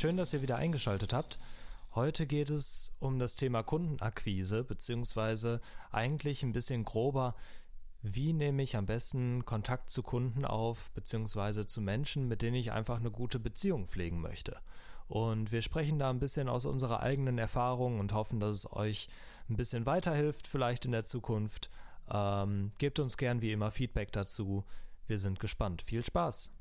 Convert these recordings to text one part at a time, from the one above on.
schön, dass ihr wieder eingeschaltet habt. Heute geht es um das Thema Kundenakquise, beziehungsweise eigentlich ein bisschen grober, wie nehme ich am besten Kontakt zu Kunden auf, beziehungsweise zu Menschen, mit denen ich einfach eine gute Beziehung pflegen möchte. Und wir sprechen da ein bisschen aus unserer eigenen Erfahrung und hoffen, dass es euch ein bisschen weiterhilft, vielleicht in der Zukunft. Ähm, gebt uns gern wie immer Feedback dazu. Wir sind gespannt. Viel Spaß!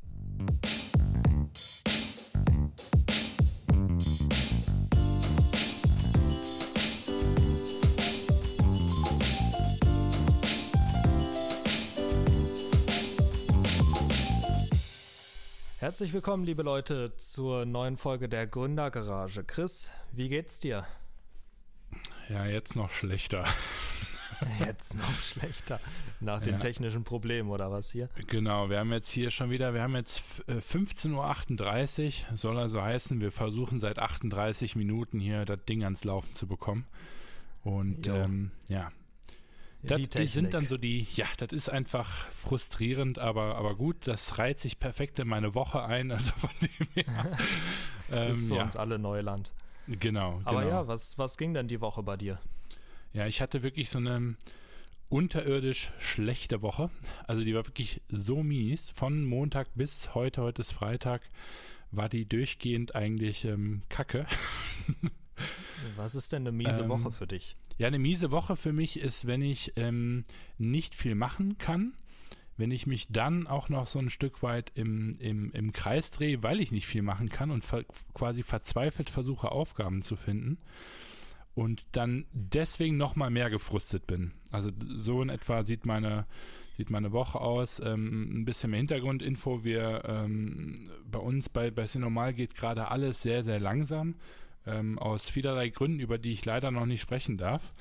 Herzlich willkommen, liebe Leute, zur neuen Folge der Gründergarage. Chris, wie geht's dir? Ja, jetzt noch schlechter. Jetzt noch schlechter. Nach den ja. technischen Problemen oder was hier? Genau, wir haben jetzt hier schon wieder, wir haben jetzt 15.38 Uhr, soll also heißen, wir versuchen seit 38 Minuten hier das Ding ans Laufen zu bekommen. Und ähm, ja, das sind dann so die, ja, das ist einfach frustrierend, aber, aber gut, das reiht sich perfekt in meine Woche ein. Also von dem her. ähm, ist für ja. uns alle Neuland. Genau. Aber genau. ja, was, was ging denn die Woche bei dir? Ja, ich hatte wirklich so eine unterirdisch schlechte Woche. Also die war wirklich so mies. Von Montag bis heute, heute ist Freitag, war die durchgehend eigentlich ähm, kacke. Was ist denn eine miese ähm, Woche für dich? Ja, eine miese Woche für mich ist, wenn ich ähm, nicht viel machen kann, wenn ich mich dann auch noch so ein Stück weit im, im, im Kreis drehe, weil ich nicht viel machen kann und ver quasi verzweifelt versuche, Aufgaben zu finden und dann deswegen noch mal mehr gefrustet bin. Also so in etwa sieht meine, sieht meine Woche aus. Ähm, ein bisschen mehr Hintergrundinfo. Wir ähm, bei uns bei, bei Sinormal geht gerade alles sehr, sehr langsam ähm, aus vielerlei Gründen, über die ich leider noch nicht sprechen darf.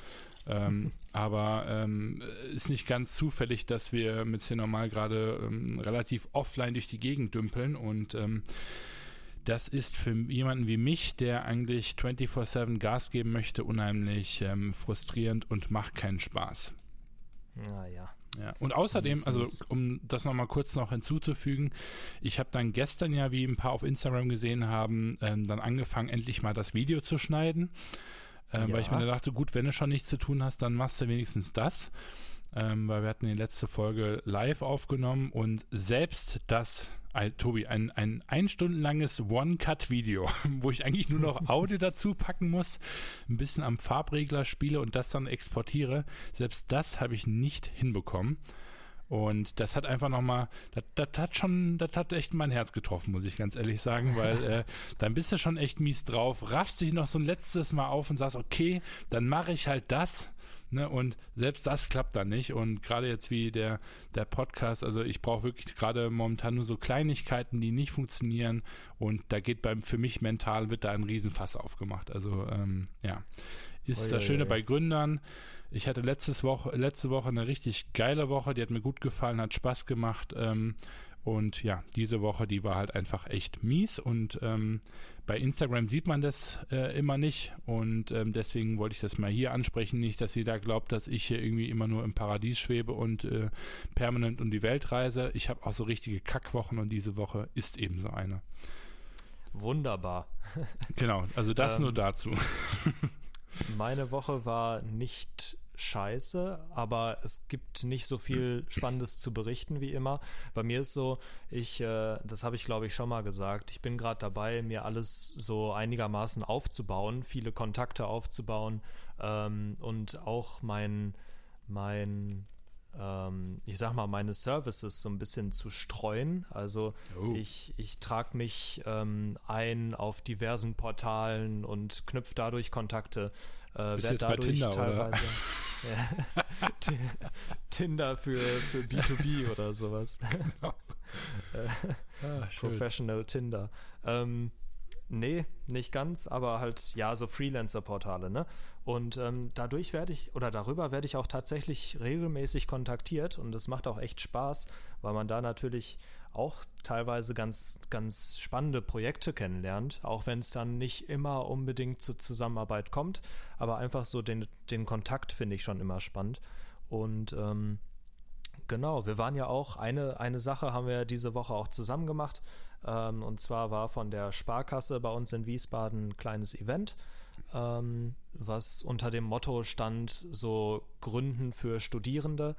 Ähm, aber ähm, ist nicht ganz zufällig, dass wir mit C normal gerade ähm, relativ offline durch die Gegend dümpeln und ähm, das ist für jemanden wie mich, der eigentlich 24-7 Gas geben möchte, unheimlich ähm, frustrierend und macht keinen Spaß. Naja. Ja. Und außerdem, also um das nochmal kurz noch hinzuzufügen, ich habe dann gestern ja, wie ein paar auf Instagram gesehen haben, ähm, dann angefangen, endlich mal das Video zu schneiden. Ähm, ja. Weil ich mir dachte, gut, wenn du schon nichts zu tun hast, dann machst du wenigstens das. Ähm, weil wir hatten die letzte Folge live aufgenommen und selbst das Tobi, ein, ein ein Stunden langes One-Cut-Video, wo ich eigentlich nur noch Audio dazu packen muss, ein bisschen am Farbregler spiele und das dann exportiere. Selbst das habe ich nicht hinbekommen. Und das hat einfach nochmal, das, das hat schon, das hat echt mein Herz getroffen, muss ich ganz ehrlich sagen, weil äh, dann bist du schon echt mies drauf, raffst dich noch so ein letztes Mal auf und sagst, okay, dann mache ich halt das Ne? Und selbst das klappt dann nicht. Und gerade jetzt wie der, der Podcast, also ich brauche wirklich gerade momentan nur so Kleinigkeiten, die nicht funktionieren. Und da geht beim, für mich mental wird da ein Riesenfass aufgemacht. Also ähm, ja, ist oh, das Schöne bei Gründern. Ich hatte letztes Woche, letzte Woche eine richtig geile Woche, die hat mir gut gefallen, hat Spaß gemacht. Ähm, und ja, diese Woche, die war halt einfach echt mies. Und ähm, bei Instagram sieht man das äh, immer nicht. Und ähm, deswegen wollte ich das mal hier ansprechen. Nicht, dass jeder glaubt, dass ich hier irgendwie immer nur im Paradies schwebe und äh, permanent um die Welt reise. Ich habe auch so richtige Kackwochen und diese Woche ist eben so eine. Wunderbar. genau, also das ähm, nur dazu. meine Woche war nicht scheiße, aber es gibt nicht so viel Spannendes zu berichten wie immer. Bei mir ist so, ich, äh, das habe ich glaube ich schon mal gesagt, ich bin gerade dabei, mir alles so einigermaßen aufzubauen, viele Kontakte aufzubauen ähm, und auch mein, mein ähm, ich sag mal, meine Services so ein bisschen zu streuen. Also oh. ich, ich trage mich ähm, ein auf diversen Portalen und knüpfe dadurch Kontakte. Äh, Bist jetzt dadurch bei Tinder, teilweise ja, Tinder für, für B2B oder sowas. Genau. äh, ah, Professional Tinder. Ähm, Nee, nicht ganz, aber halt, ja, so Freelancer-Portale, ne? Und ähm, dadurch werde ich, oder darüber werde ich auch tatsächlich regelmäßig kontaktiert und es macht auch echt Spaß, weil man da natürlich auch teilweise ganz, ganz spannende Projekte kennenlernt, auch wenn es dann nicht immer unbedingt zur Zusammenarbeit kommt, aber einfach so den, den Kontakt finde ich schon immer spannend. Und ähm, Genau, wir waren ja auch, eine, eine Sache haben wir diese Woche auch zusammen gemacht. Ähm, und zwar war von der Sparkasse bei uns in Wiesbaden ein kleines Event, ähm, was unter dem Motto stand, so Gründen für Studierende.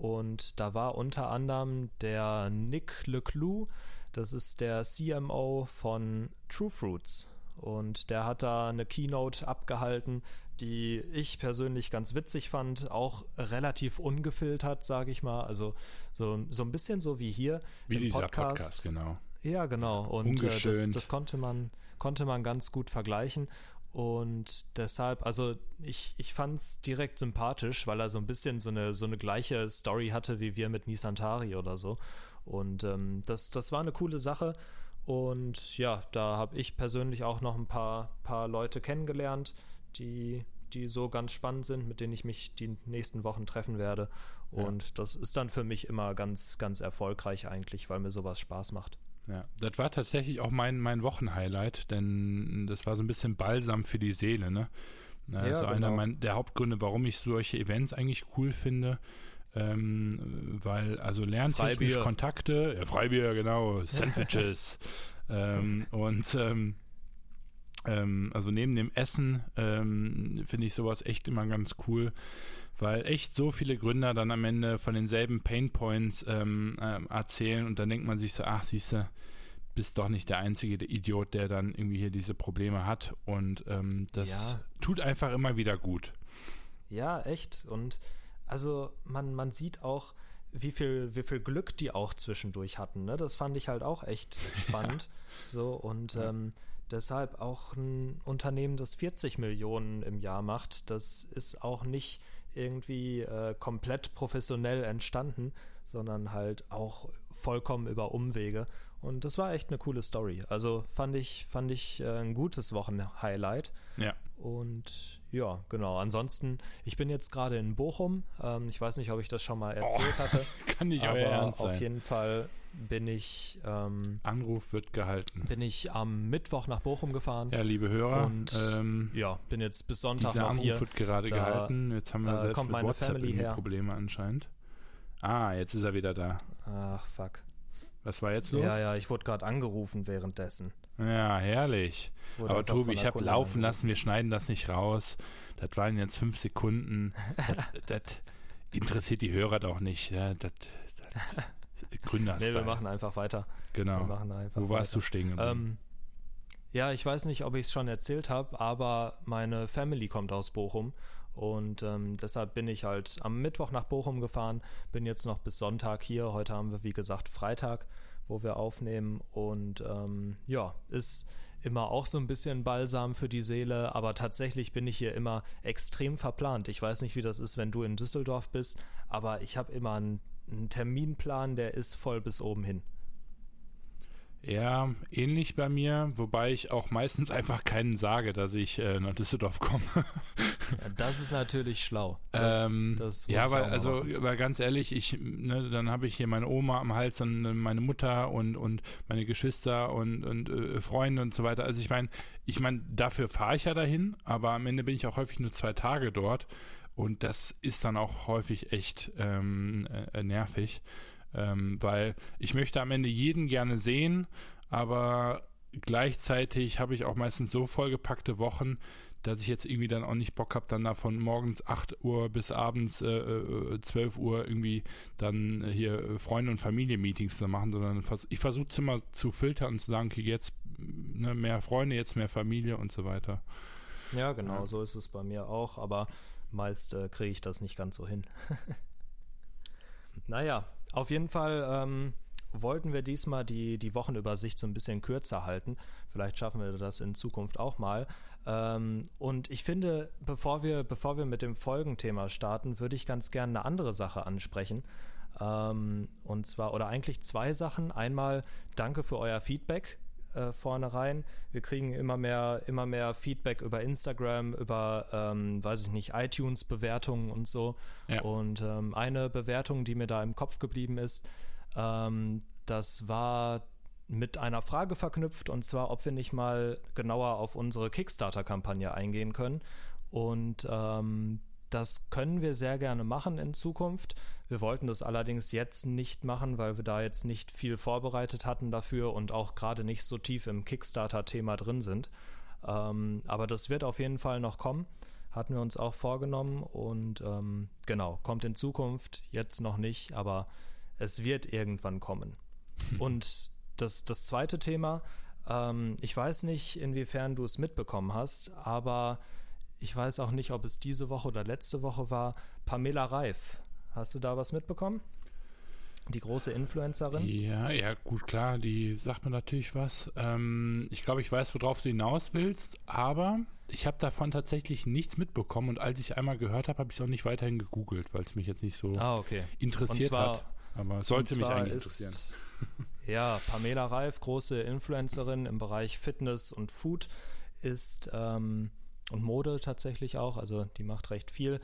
Und da war unter anderem der Nick Leclou, das ist der CMO von True Fruits. Und der hat da eine Keynote abgehalten, die ich persönlich ganz witzig fand, auch relativ ungefiltert, sage ich mal. Also so, so ein bisschen so wie hier wie dieser Podcast. Podcast genau. Ja, genau. Und äh, das, das, konnte man konnte man ganz gut vergleichen. Und deshalb, also ich, ich fand es direkt sympathisch, weil er so ein bisschen so eine, so eine gleiche Story hatte wie wir mit Nisantari oder so. Und ähm, das, das war eine coole Sache. Und ja, da habe ich persönlich auch noch ein paar, paar Leute kennengelernt, die, die so ganz spannend sind, mit denen ich mich die nächsten Wochen treffen werde. Und ja. das ist dann für mich immer ganz, ganz erfolgreich eigentlich, weil mir sowas Spaß macht. Ja, das war tatsächlich auch mein, mein Wochenhighlight, denn das war so ein bisschen Balsam für die Seele, ne? Also ja, genau. einer mein, der Hauptgründe, warum ich solche Events eigentlich cool finde. Ähm, weil, also lerntechnisch Freibier. Kontakte, ja, Freibier, genau, Sandwiches. ähm, und ähm, ähm, also neben dem Essen ähm, finde ich sowas echt immer ganz cool weil echt so viele Gründer dann am Ende von denselben Painpoints ähm, äh, erzählen und dann denkt man sich so, ach siehst du, bist doch nicht der einzige der Idiot, der dann irgendwie hier diese Probleme hat und ähm, das ja. tut einfach immer wieder gut. Ja, echt und also man, man sieht auch, wie viel, wie viel Glück die auch zwischendurch hatten. Ne? Das fand ich halt auch echt spannend. ja. So und ja. ähm, deshalb auch ein Unternehmen, das 40 Millionen im Jahr macht, das ist auch nicht irgendwie äh, komplett professionell entstanden, sondern halt auch vollkommen über Umwege. Und das war echt eine coole Story. Also fand ich, fand ich äh, ein gutes Wochenhighlight. Ja. Und ja, genau. Ansonsten, ich bin jetzt gerade in Bochum. Ähm, ich weiß nicht, ob ich das schon mal erzählt oh, hatte. Kann nicht aber euer Ernst sein. Auf jeden Fall bin ich. Ähm, Anruf wird gehalten. Bin ich am Mittwoch nach Bochum gefahren. Ja, liebe Hörer. Und ähm, ja, bin jetzt bis Sonntag dieser noch Anruf hier. wird gerade da, gehalten. Jetzt haben wir äh, selbst kommt meine WhatsApp Family her. Probleme anscheinend. Ah, jetzt ist er wieder da. Ach, fuck. Was war jetzt los? Ja, ja, ich wurde gerade angerufen währenddessen. Ja, herrlich. Wurde Aber Tobi, ich habe laufen lassen, wir schneiden das nicht raus. Das waren jetzt fünf Sekunden. das, das interessiert die Hörer doch nicht. Das, das, Gründer Nee, wir machen einfach weiter. Genau. Wo warst weiter. du stehen ähm, ja, ich weiß nicht, ob ich es schon erzählt habe, aber meine Family kommt aus Bochum und ähm, deshalb bin ich halt am Mittwoch nach Bochum gefahren, bin jetzt noch bis Sonntag hier. Heute haben wir, wie gesagt, Freitag, wo wir aufnehmen und ähm, ja, ist immer auch so ein bisschen Balsam für die Seele, aber tatsächlich bin ich hier immer extrem verplant. Ich weiß nicht, wie das ist, wenn du in Düsseldorf bist, aber ich habe immer einen ein Terminplan, der ist voll bis oben hin. Ja, ähnlich bei mir, wobei ich auch meistens einfach keinen sage, dass ich äh, nach Düsseldorf komme. ja, das ist natürlich schlau. Das, ähm, das ja, weil, also, aber ganz ehrlich, ich, ne, dann habe ich hier meine Oma am Hals, dann meine Mutter und, und meine Geschwister und, und äh, Freunde und so weiter. Also ich meine, ich meine, dafür fahre ich ja dahin, aber am Ende bin ich auch häufig nur zwei Tage dort. Und das ist dann auch häufig echt ähm, äh, nervig, ähm, weil ich möchte am Ende jeden gerne sehen, aber gleichzeitig habe ich auch meistens so vollgepackte Wochen, dass ich jetzt irgendwie dann auch nicht Bock habe, dann da von morgens 8 Uhr bis abends äh, äh, 12 Uhr irgendwie dann hier Freunde- und Familie-Meetings zu machen, sondern ich versuche es immer zu filtern und zu sagen, okay, jetzt ne, mehr Freunde, jetzt mehr Familie und so weiter. Ja, genau, ja. so ist es bei mir auch, aber meist äh, kriege ich das nicht ganz so hin. naja, auf jeden Fall ähm, wollten wir diesmal die, die Wochenübersicht so ein bisschen kürzer halten. Vielleicht schaffen wir das in Zukunft auch mal. Ähm, und ich finde, bevor wir, bevor wir mit dem Folgenthema starten, würde ich ganz gerne eine andere Sache ansprechen. Ähm, und zwar, oder eigentlich zwei Sachen. Einmal danke für euer Feedback äh, vorne rein. Wir kriegen immer mehr, immer mehr Feedback über Instagram, über, ähm, weiß ich nicht, iTunes-Bewertungen und so. Ja. Und ähm, eine Bewertung, die mir da im Kopf geblieben ist, ähm, das war mit einer Frage verknüpft und zwar, ob wir nicht mal genauer auf unsere Kickstarter-Kampagne eingehen können. Und ähm, Das können wir sehr gerne machen in Zukunft. Wir wollten das allerdings jetzt nicht machen, weil wir da jetzt nicht viel vorbereitet hatten dafür und auch gerade nicht so tief im Kickstarter-Thema drin sind. Ähm, aber das wird auf jeden Fall noch kommen. Hatten wir uns auch vorgenommen und ähm, genau, kommt in Zukunft, jetzt noch nicht, aber es wird irgendwann kommen. Hm. Und das, das zweite Thema, ähm, ich weiß nicht, inwiefern du es mitbekommen hast, aber ich weiß auch nicht, ob es diese Woche oder letzte Woche war, Pamela Reif. Hast du da was mitbekommen? Die große Influencerin? Ja, ja, gut, klar, die sagt mir natürlich was. Ähm, ich glaube, ich weiß, worauf du hinaus willst, aber ich habe davon tatsächlich nichts mitbekommen und als ich einmal gehört habe, habe ich es auch nicht weiterhin gegoogelt, weil es mich jetzt nicht so ah, okay. interessiert zwar, hat. Aber sollte mich eigentlich ist, interessieren. Ja, Pamela Reif, große Influencerin im Bereich Fitness und Food, ist ähm, und Mode tatsächlich auch, also die macht recht viel,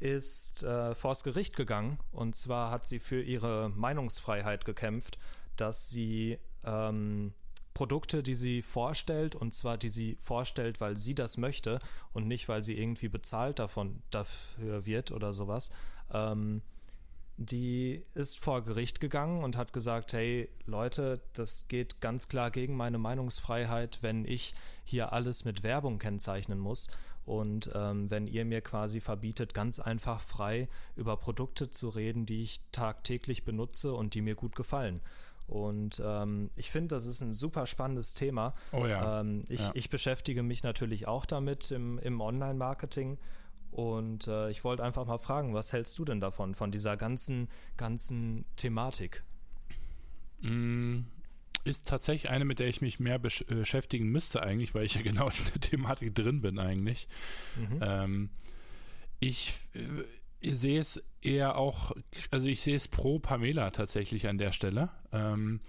ist äh, vors Gericht gegangen. Und zwar hat sie für ihre Meinungsfreiheit gekämpft, dass sie ähm, Produkte, die sie vorstellt, und zwar die sie vorstellt, weil sie das möchte und nicht, weil sie irgendwie bezahlt davon dafür wird oder sowas, ähm, die ist vor Gericht gegangen und hat gesagt, hey Leute, das geht ganz klar gegen meine Meinungsfreiheit, wenn ich hier alles mit Werbung kennzeichnen muss. Und ähm, wenn ihr mir quasi verbietet, ganz einfach frei über Produkte zu reden, die ich tagtäglich benutze und die mir gut gefallen. Und ähm, ich finde, das ist ein super spannendes Thema. Oh ja. Ähm, ich, ja. ich, beschäftige mich natürlich auch damit im, im Online-Marketing. Und äh, ich wollte einfach mal fragen, was hältst du denn davon, von dieser ganzen, ganzen Thematik? Mm, ist tatsächlich eine, mit der ich mich mehr äh, beschäftigen müsste eigentlich, weil ich ja genau in der Thematik drin bin eigentlich. Mhm. Ähm, ich, äh, ich sehe es eher auch, also ich sehe es pro Pamela tatsächlich an der Stelle. Ähm,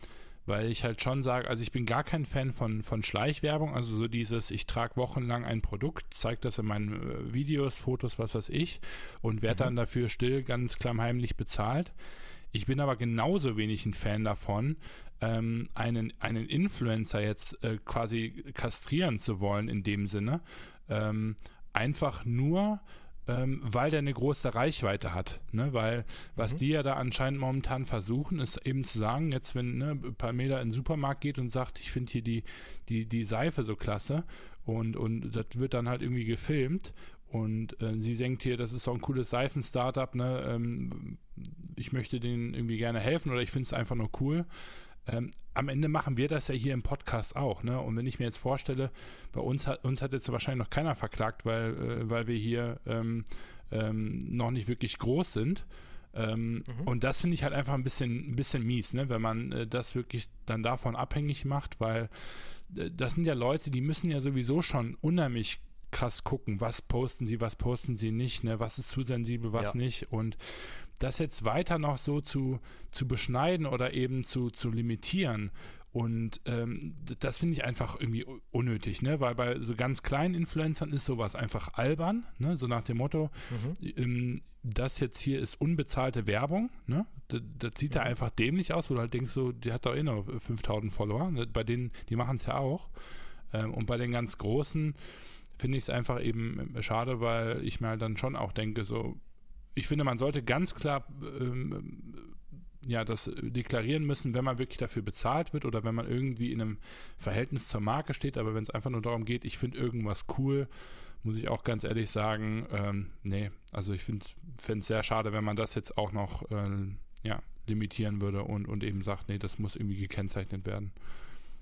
weil ich halt schon sage, also ich bin gar kein Fan von, von Schleichwerbung, also so dieses, ich trage wochenlang ein Produkt, zeige das in meinen äh, Videos, Fotos, was weiß ich, und werde mhm. dann dafür still, ganz klammheimlich bezahlt. Ich bin aber genauso wenig ein Fan davon, ähm, einen, einen Influencer jetzt äh, quasi kastrieren zu wollen in dem Sinne. Ähm, einfach nur, ähm, weil der eine große Reichweite hat. Ne? Weil was mhm. die ja da anscheinend momentan versuchen, ist eben zu sagen, jetzt wenn ne, Pamela in den Supermarkt geht und sagt, ich finde hier die, die, die Seife so klasse und, und das wird dann halt irgendwie gefilmt und äh, sie denkt hier, das ist so ein cooles Seifen-Startup, ne? Ähm, ich möchte denen irgendwie gerne helfen oder ich finde es einfach nur cool. Ähm, am Ende machen wir das ja hier im Podcast auch, ne? Und wenn ich mir jetzt vorstelle, bei uns hat uns hat jetzt wahrscheinlich noch keiner verklagt, weil, äh, weil wir hier ähm, ähm, noch nicht wirklich groß sind. Ähm, mhm. Und das finde ich halt einfach ein bisschen, ein bisschen mies, ne? wenn man äh, das wirklich dann davon abhängig macht, weil äh, das sind ja Leute, die müssen ja sowieso schon unheimlich krass gucken, was posten sie, was posten sie nicht, ne? was ist zu sensibel, was ja. nicht. Und das jetzt weiter noch so zu, zu beschneiden oder eben zu, zu limitieren. Und ähm, das finde ich einfach irgendwie unnötig, ne? Weil bei so ganz kleinen Influencern ist sowas einfach albern, ne? So nach dem Motto, mhm. ähm, das jetzt hier ist unbezahlte Werbung, ne? Das, das sieht mhm. da einfach dämlich aus, wo du halt denkst, so, die hat doch eh noch 5000 Follower. Ne? Bei denen, die machen es ja auch. Ähm, und bei den ganz Großen finde ich es einfach eben schade, weil ich mir halt dann schon auch denke, so, ich finde, man sollte ganz klar ähm, ja, das deklarieren müssen, wenn man wirklich dafür bezahlt wird oder wenn man irgendwie in einem Verhältnis zur Marke steht. Aber wenn es einfach nur darum geht, ich finde irgendwas cool, muss ich auch ganz ehrlich sagen, ähm, nee, also ich finde es sehr schade, wenn man das jetzt auch noch äh, ja, limitieren würde und, und eben sagt, nee, das muss irgendwie gekennzeichnet werden.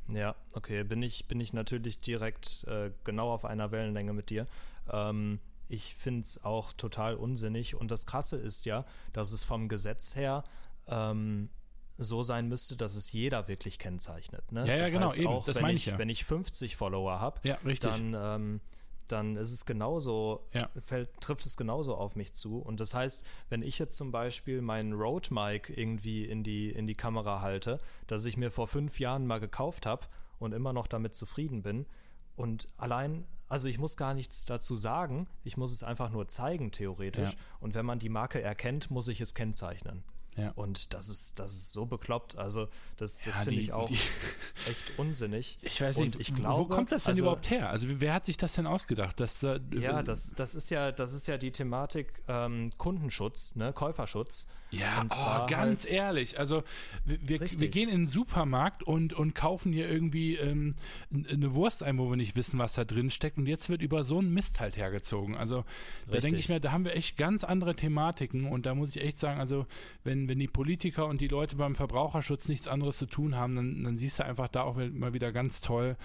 Ja, okay, bin ich, bin ich natürlich direkt äh, genau auf einer Wellenlänge mit dir. Ähm, ich finde es auch total unsinnig. Und das Krasse ist ja, dass es vom Gesetz her ähm, so sein müsste, dass es jeder wirklich kennzeichnet. Ne? Ja, ja, das genau, heißt eben. Auch, das wenn ich, ja. wenn ich 50 Follower habe, ja, dann, ähm, dann ist es genauso, ja. fällt, trifft es genauso auf mich zu. Und das heißt, wenn ich jetzt zum Beispiel meinen Rode Mic irgendwie in die, in die Kamera halte, das ich mir vor fünf Jahren mal gekauft habe und immer noch damit zufrieden bin, und allein also ich muss gar nichts dazu sagen, ich muss es einfach nur zeigen, theoretisch. Ja. Und wenn man die Marke erkennt, muss ich es kennzeichnen. Ja. Und das ist, das ist so bekloppt. Also, das, das ja, finde ich auch. Die, echt unsinnig. Ich weiß nicht, ich glaube, wo kommt das denn also, überhaupt her? Also wer hat sich das denn ausgedacht? Dass, äh, ja, das, das ist ja, das ist ja die Thematik ähm, Kundenschutz, ne, Käuferschutz. Ja, oh, ganz halt ehrlich. Also wir, wir, gehen in den Supermarkt und, und kaufen hier irgendwie ähm, eine Wurst ein, wo wir nicht wissen, was da drin steckt. Und jetzt wird über so einen Mist halt hergezogen. Also da denke ich mir, da haben wir echt ganz andere Thematiken. Und da muss ich echt sagen, also wenn, wenn die Politiker und die Leute beim Verbraucherschutz nichts anderes zu tun haben, dann, dann siehst du einfach da auch mal wieder ganz toll,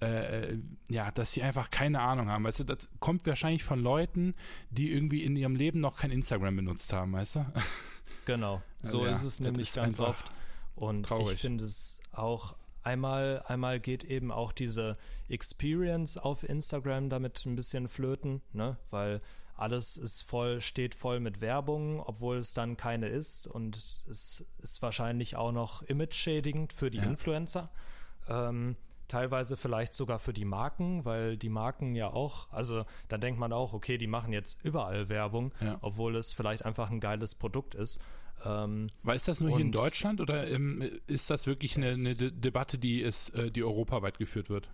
äh, ja, dass sie einfach keine Ahnung haben. Weißt du, das kommt wahrscheinlich von Leuten, die irgendwie in ihrem Leben noch kein Instagram benutzt haben, weißt du? Genau, so ja, ist es nämlich ist ganz oft. Und traurig. ich finde es auch einmal, einmal geht eben auch diese Experience auf Instagram damit ein bisschen flöten, ne? Weil alles ist voll, steht voll mit Werbung, obwohl es dann keine ist und es ist wahrscheinlich auch noch image-schädigend für die ja. Influencer. Ähm, teilweise vielleicht sogar für die Marken, weil die Marken ja auch, also da denkt man auch, okay, die machen jetzt überall Werbung, ja. obwohl es vielleicht einfach ein geiles Produkt ist. Ähm, War ist das nur hier in Deutschland oder ähm, ist das wirklich eine, eine De Debatte, die ist, äh, die europaweit geführt wird?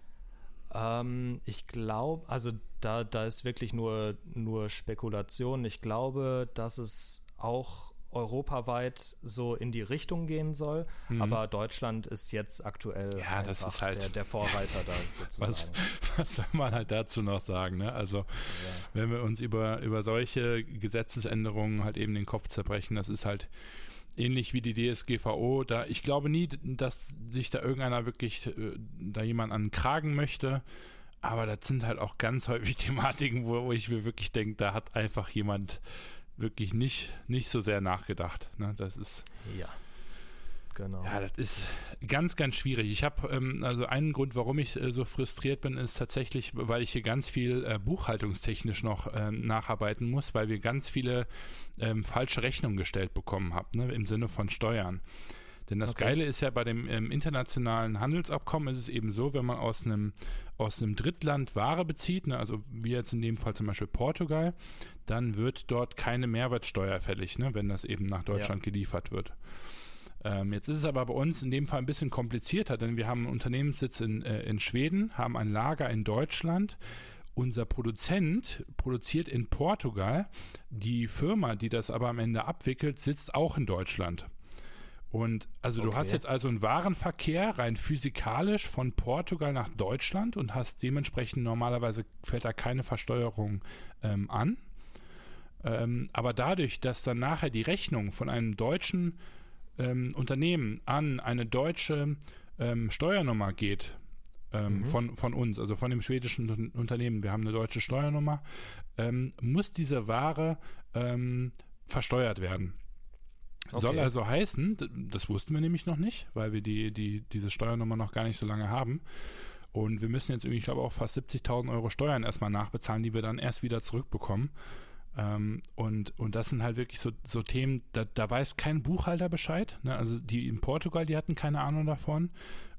Ähm, ich glaube, also da, da ist wirklich nur, nur Spekulation. Ich glaube, dass es auch europaweit so in die Richtung gehen soll. Mhm. Aber Deutschland ist jetzt aktuell ja, das ist halt der, der Vorreiter da sozusagen. Was, was, soll man halt dazu noch sagen? Ne? Also ja. wenn wir uns über, über solche Gesetzesänderungen halt eben den Kopf zerbrechen, das ist halt ähnlich wie die DSGVO. Da ich glaube nie, dass sich da irgendeiner wirklich äh, da jemand an den Kragen möchte. Aber das sind halt auch ganz häufig Thematiken, wo, wo ich mir wirklich denke, da hat einfach jemand wirklich nicht, nicht so sehr nachgedacht. Ne? Das ist. Ja. Genau. Ja, das ist ganz, ganz schwierig. Ich habe, ähm, also einen Grund, warum ich äh, so frustriert bin, ist tatsächlich, weil ich hier ganz viel äh, buchhaltungstechnisch noch äh, nacharbeiten muss, weil wir ganz viele ähm, falsche Rechnungen gestellt bekommen haben, ne, im Sinne von Steuern. Denn das okay. Geile ist ja bei dem ähm, internationalen Handelsabkommen ist es eben so, wenn man aus einem aus einem Drittland Ware bezieht, ne, also wie jetzt in dem Fall zum Beispiel Portugal, dann wird dort keine Mehrwertsteuer fällig, ne, wenn das eben nach Deutschland ja. geliefert wird. Ähm, jetzt ist es aber bei uns in dem Fall ein bisschen komplizierter, denn wir haben einen Unternehmenssitz in, äh, in Schweden, haben ein Lager in Deutschland. Unser Produzent produziert in Portugal. Die Firma, die das aber am Ende abwickelt, sitzt auch in Deutschland. Und also okay. du hast jetzt also einen Warenverkehr rein physikalisch von Portugal nach Deutschland und hast dementsprechend normalerweise fällt da keine Versteuerung ähm, an. Ähm, aber dadurch, dass dann nachher die Rechnung von einem deutschen ähm, Unternehmen an eine deutsche ähm, Steuernummer geht, ähm, mhm. von, von uns, also von dem schwedischen Unternehmen, wir haben eine deutsche Steuernummer, ähm, muss diese Ware versteuert werden. Okay. Soll also heißen, das wussten wir nämlich noch nicht, weil wir die, die, diese Steuernummer noch gar nicht so lange haben. Und wir müssen jetzt irgendwie, ich glaube, auch fast 70.000 Euro Steuern erstmal nachbezahlen, die wir dann erst wieder zurückbekommen. Ähm, und, und das sind halt wirklich so, so Themen, da, da weiß kein Buchhalter Bescheid. Ne? Also die in Portugal, die hatten keine Ahnung davon.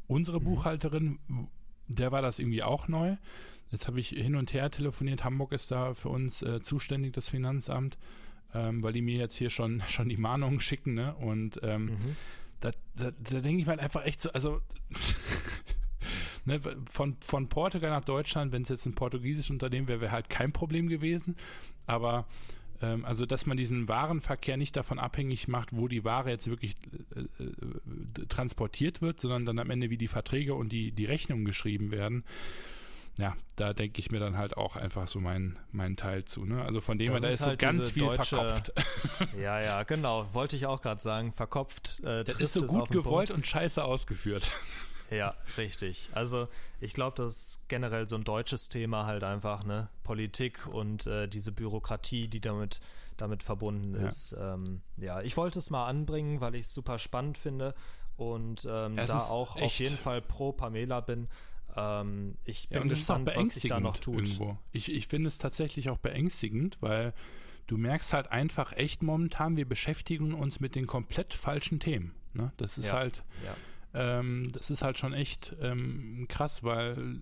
Unsere mhm. Buchhalterin, der war das irgendwie auch neu. Jetzt habe ich hin und her telefoniert. Hamburg ist da für uns äh, zuständig, das Finanzamt ähm, weil die mir jetzt hier schon, schon die Mahnungen schicken, ne? Und ähm, mhm. da, da, da denke ich mir halt einfach echt so, also ne, von, von Portugal nach Deutschland, wenn es jetzt ein portugiesisches Unternehmen wäre, wäre halt kein Problem gewesen. Aber ähm, also, dass man diesen Warenverkehr nicht davon abhängig macht, wo die Ware jetzt wirklich äh, äh, transportiert wird, sondern dann am Ende, wie die Verträge und die, die Rechnungen geschrieben werden ja, da denke ich mir dann halt auch einfach so meinen mein Teil zu. Ne? Also von dem her, da ist halt so ganz viel deutsche, verkopft. Ja, ja, genau. Wollte ich auch gerade sagen. Verkopft. Äh, das ist so gut gewollt und scheiße ausgeführt. Ja, richtig. Also ich glaube, das ist generell so ein deutsches Thema halt einfach, ne? Politik und äh, diese Bürokratie, die damit, damit verbunden ja. ist. Ähm, ja, ich wollte es mal anbringen, weil ich es super spannend finde und ähm, da auch auf jeden Fall pro Pamela bin. Ähm, ich bin ja, und gespannt, das ist auch was sich da noch tut. Irgendwo. Ich, ich finde es tatsächlich auch beängstigend, weil du merkst halt einfach echt momentan, wir beschäftigen uns mit den komplett falschen Themen. Ne? Das ist ja, halt, ja. ähm, das ist halt schon echt ähm, krass, weil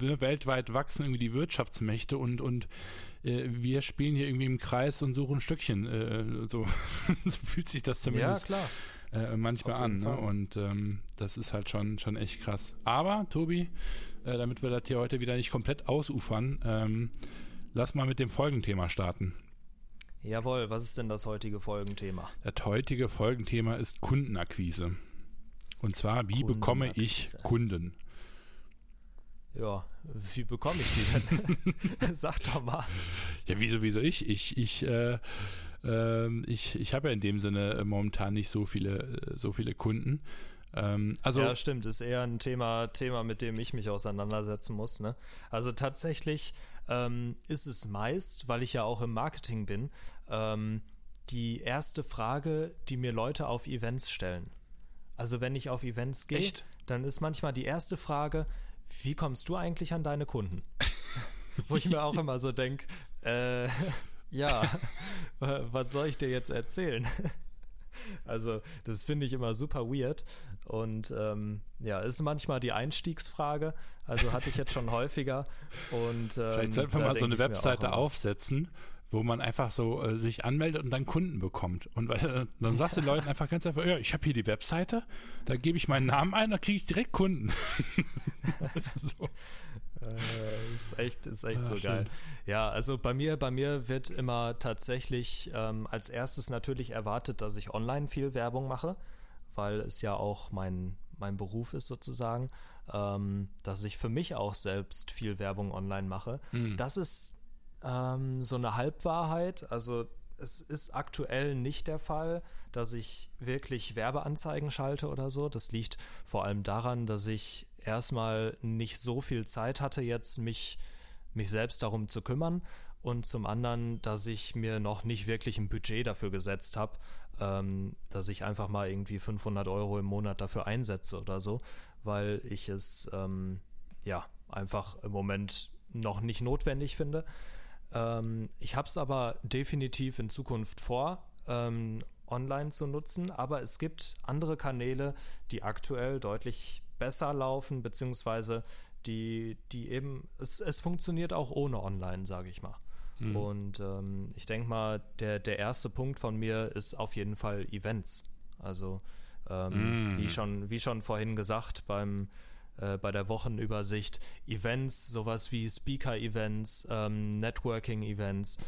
weltweit wachsen irgendwie die Wirtschaftsmächte und, und äh, wir spielen hier irgendwie im Kreis und suchen Stückchen. Äh, so, so fühlt sich das zumindest ja, äh, manchmal an. Ne? Und ähm, das ist halt schon, schon echt krass. Aber, Tobi, äh, damit wir das hier heute wieder nicht komplett ausufern, ähm, lass mal mit dem Folgenthema starten. Jawohl, was ist denn das heutige Folgenthema? Das heutige Folgenthema ist Kundenakquise. Und zwar, wie bekomme ich Kunden? Ja, wie bekomme ich die denn? Sag doch mal. Ja, wieso, wieso ich? Ich, ich, äh, äh, ich, ich habe ja in dem Sinne momentan nicht so viele, so viele Kunden. Ähm, also ja, stimmt, ist eher ein Thema, Thema, mit dem ich mich auseinandersetzen muss. Ne? Also tatsächlich ähm, ist es meist, weil ich ja auch im Marketing bin, ähm, die erste Frage, die mir Leute auf Events stellen. Also wenn ich auf Events gehe, dann ist manchmal die erste Frage, wie kommst du eigentlich an deine Kunden? Wo ich mir auch immer so denke, äh, ja, was soll ich dir jetzt erzählen? Also, das finde ich immer super weird. Und ähm, ja, ist manchmal die Einstiegsfrage. Also hatte ich jetzt schon häufiger. Und, ähm, Vielleicht sollten wir mal so eine Webseite aufsetzen, wo man einfach so äh, sich anmeldet und dann Kunden bekommt. Und äh, dann sagst du den Leuten einfach ganz einfach, ja, ich habe hier die Webseite, da gebe ich meinen Namen ein, da kriege ich direkt Kunden. das ist so. Äh, ist echt, ist echt ah, so schön. geil. Ja, also bei mir, bei mir wird immer tatsächlich ähm, als erstes natürlich erwartet, dass ich online viel Werbung mache, weil es ja auch mein, mein Beruf ist sozusagen, ähm, dass ich für mich auch selbst viel Werbung online mache. Mhm. Das ist ähm, so eine Halbwahrheit. Also es ist aktuell nicht der Fall, dass ich wirklich Werbeanzeigen schalte oder so. Das liegt vor allem daran, dass ich erstmal nicht so viel Zeit hatte, jetzt mich, mich selbst darum zu kümmern. Und zum anderen, dass ich mir noch nicht wirklich ein Budget dafür gesetzt habe, ähm, dass ich einfach mal irgendwie 500 Euro im Monat dafür einsetze oder so, weil ich es ähm, ja einfach im Moment noch nicht notwendig finde. Ähm, ich habe es aber definitiv in Zukunft vor, ähm, online zu nutzen, aber es gibt andere Kanäle, die aktuell deutlich besser laufen, beziehungsweise die, die eben, es, es funktioniert auch ohne online, sage ich mal. Mhm. Und ähm, ich denke mal, der, der erste Punkt von mir ist auf jeden Fall Events. Also ähm, mhm. wie, schon, wie schon vorhin gesagt, beim äh, bei der Wochenübersicht Events, sowas wie Speaker-Events, ähm, Networking-Events,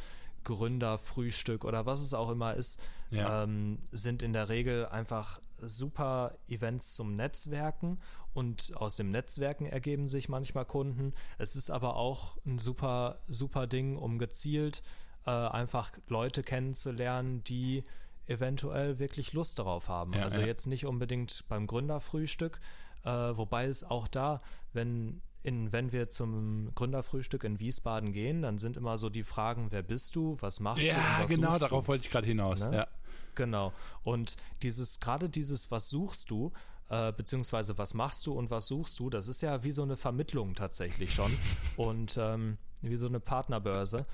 Gründerfrühstück oder was es auch immer ist, ja. ähm, sind in der Regel einfach super Events zum Netzwerken und aus dem Netzwerken ergeben sich manchmal Kunden. Es ist aber auch ein super, super Ding, um gezielt äh, einfach Leute kennenzulernen, die eventuell wirklich Lust darauf haben. Ja, also ja. jetzt nicht unbedingt beim Gründerfrühstück, äh, wobei es auch da, wenn, in, wenn wir zum Gründerfrühstück in Wiesbaden gehen, dann sind immer so die Fragen, wer bist du, was machst ja, du? Ja, genau, darauf wollte ich gerade hinaus. Ne? Ja. Genau. Und dieses, gerade dieses, was suchst du, äh, beziehungsweise was machst du und was suchst du, das ist ja wie so eine Vermittlung tatsächlich schon. und ähm, wie so eine Partnerbörse.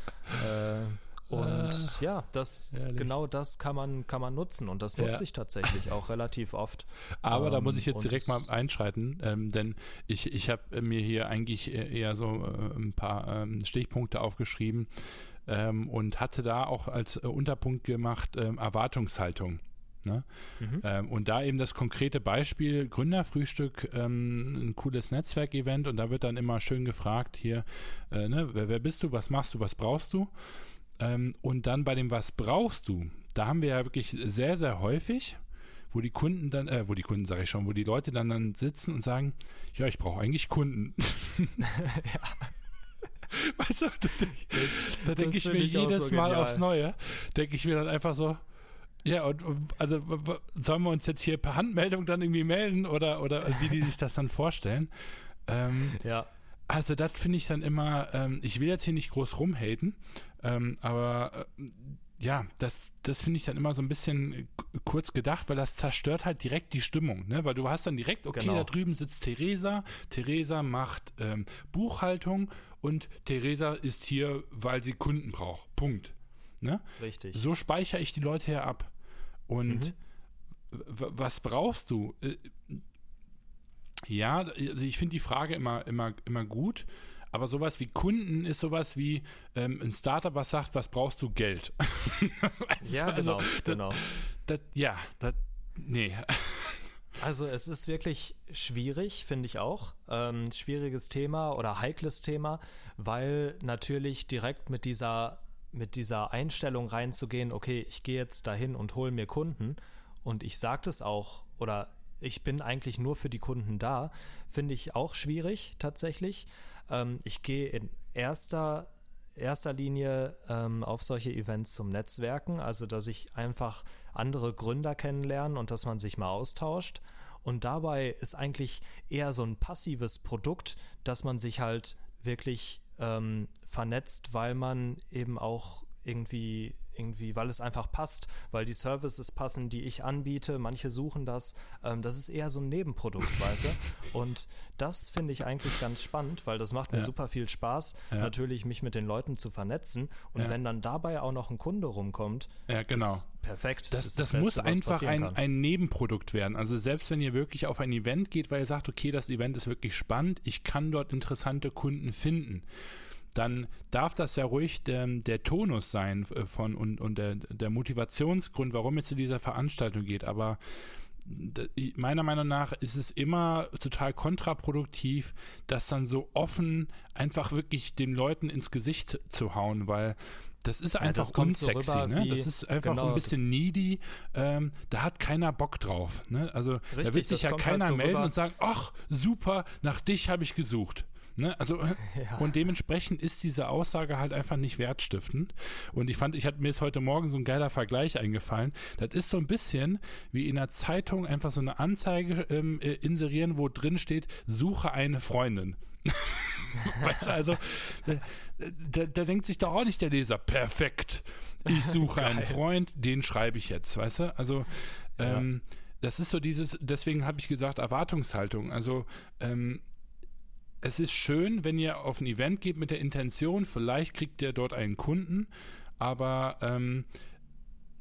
Äh, und äh, ja, das genau das kann man kann man nutzen und das nutze ja. ich tatsächlich auch relativ oft. Aber ähm, da muss ich jetzt direkt mal einschreiten, ähm, denn ich ich habe mir hier eigentlich eher so äh, ein paar ähm, Stichpunkte aufgeschrieben ähm, und hatte da auch als äh, Unterpunkt gemacht ähm, Erwartungshaltung. Ne? Mhm. Ähm, und da eben das konkrete Beispiel Gründerfrühstück, ähm, ein cooles Netzwerkevent und da wird dann immer schön gefragt hier, äh, ne, wer, wer, bist du, was machst du, was brauchst du? Ähm, und dann bei dem Was brauchst du, da haben wir ja wirklich sehr, sehr häufig, wo die Kunden dann, äh, wo die Kunden sage ich schon, wo die Leute dann, dann sitzen und sagen, ja, ich brauche eigentlich Kunden. ja. Weißt du, da, da denke ich mir jedes so Mal aufs Neue, denke ich mir dann einfach so, ja, und, also sollen wir uns jetzt hier per Handmeldung dann irgendwie melden oder, oder wie die sich das dann vorstellen? Ähm, ja. Also das finde ich dann immer, ähm, ich will jetzt hier nicht groß rumhaten, ähm, aber äh, ja, das, das finde ich dann immer so ein bisschen kurz gedacht, weil das zerstört halt direkt die Stimmung, ne? Weil du hast dann direkt, okay, genau. da drüben sitzt Theresa, Theresa macht ähm, Buchhaltung und Theresa ist hier, weil sie Kunden braucht. Punkt. Ne? Richtig. So speichere ich die Leute ja ab. Und mhm. was brauchst du? Äh, ja, also ich finde die Frage immer, immer, immer gut. Aber sowas wie Kunden ist sowas wie ähm, ein Startup, was sagt, was brauchst du? Geld. ja, also, genau. Das, genau. Das, ja, das, Nee. Also es ist wirklich schwierig, finde ich auch. Ähm, schwieriges Thema oder heikles Thema, weil natürlich direkt mit dieser, mit dieser Einstellung reinzugehen, okay, ich gehe jetzt dahin und hole mir Kunden und ich sage das auch oder ich bin eigentlich nur für die Kunden da, finde ich auch schwierig tatsächlich. Ähm, ich gehe in erster erster Linie ähm, auf solche Events zum Netzwerken, also dass ich einfach andere Gründer kennenlerne und dass man sich mal austauscht. Und dabei ist eigentlich eher so ein passives Produkt, dass man sich halt wirklich ähm, vernetzt, weil man eben auch irgendwie irgendwie, weil es einfach passt, weil die Services passen, die ich anbiete. Manche suchen das. Ähm, das ist eher so ein Nebenprodukt, weißt du? Und das finde ich eigentlich ganz spannend, weil das macht mir ja. super viel Spaß, ja. natürlich mich mit den Leuten zu vernetzen. Und ja. wenn dann dabei auch noch ein Kunde rumkommt, ja, genau. perfekt. Das, das, das Beste, muss einfach ein, ein Nebenprodukt werden. Also selbst wenn ihr wirklich auf ein Event geht, weil ihr sagt, okay, das Event ist wirklich spannend, ich kann dort interessante Kunden finden dann darf das ja ruhig der, der Tonus sein äh, von und, und der, der Motivationsgrund, warum es zu dieser Veranstaltung geht. Aber meiner Meinung nach ist es immer total kontraproduktiv, das dann so offen einfach wirklich den Leuten ins Gesicht zu hauen, weil das ist einfach ja, das unsexy, so ne? Das ist einfach genau, ein bisschen needy. Ähm, da hat keiner Bock drauf. Ne? Also richtig, da wird sich ja keiner halt so melden rüber. und sagen, ach super, nach dich habe ich gesucht. Ne? Also, ja. und dementsprechend ist diese Aussage halt einfach nicht wertstiftend. Und ich fand, ich hatte mir jetzt heute Morgen so ein geiler Vergleich eingefallen. Das ist so ein bisschen wie in der Zeitung einfach so eine Anzeige ähm, äh, inserieren, wo drin steht, suche eine Freundin. weißt du, also, da, da, da, denkt sich doch auch nicht der Leser, perfekt. Ich suche einen Freund, den schreibe ich jetzt, weißt du? Also, ähm, ja. das ist so dieses, deswegen habe ich gesagt, Erwartungshaltung. Also, ähm, es ist schön, wenn ihr auf ein Event geht mit der Intention, vielleicht kriegt ihr dort einen Kunden, aber ähm,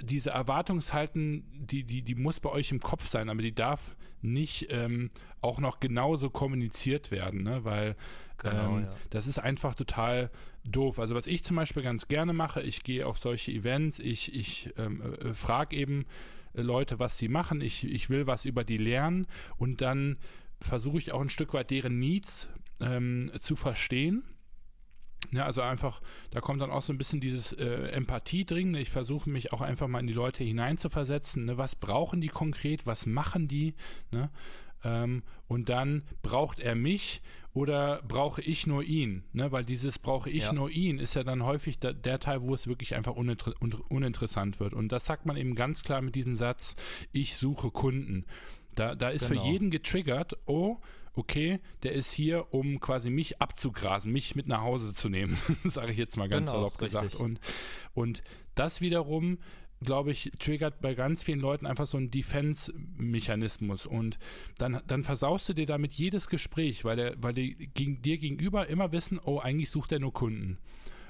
diese Erwartungshalten, die, die, die muss bei euch im Kopf sein, aber die darf nicht ähm, auch noch genauso kommuniziert werden, ne? weil genau, ähm, ja. das ist einfach total doof. Also was ich zum Beispiel ganz gerne mache, ich gehe auf solche Events, ich, ich ähm, äh, frage eben äh, Leute, was sie machen, ich, ich will was über die lernen und dann versuche ich auch ein Stück weit deren Needs ähm, zu verstehen. Ja, also einfach, da kommt dann auch so ein bisschen dieses äh, Empathie drin. Ich versuche mich auch einfach mal in die Leute hineinzuversetzen. Ne? Was brauchen die konkret? Was machen die? Ne? Ähm, und dann braucht er mich oder brauche ich nur ihn? Ne? Weil dieses brauche ich ja. nur ihn ist ja dann häufig da, der Teil, wo es wirklich einfach uninter uninteressant wird. Und das sagt man eben ganz klar mit diesem Satz, ich suche Kunden. Da, da ist genau. für jeden getriggert, oh, okay, der ist hier, um quasi mich abzugrasen, mich mit nach Hause zu nehmen, sage ich jetzt mal ganz genau, salopp gesagt. Und, und das wiederum, glaube ich, triggert bei ganz vielen Leuten einfach so einen Defense-Mechanismus. Und dann, dann versaust du dir damit jedes Gespräch, weil, der, weil die gegen, dir gegenüber immer wissen, oh, eigentlich sucht er nur Kunden.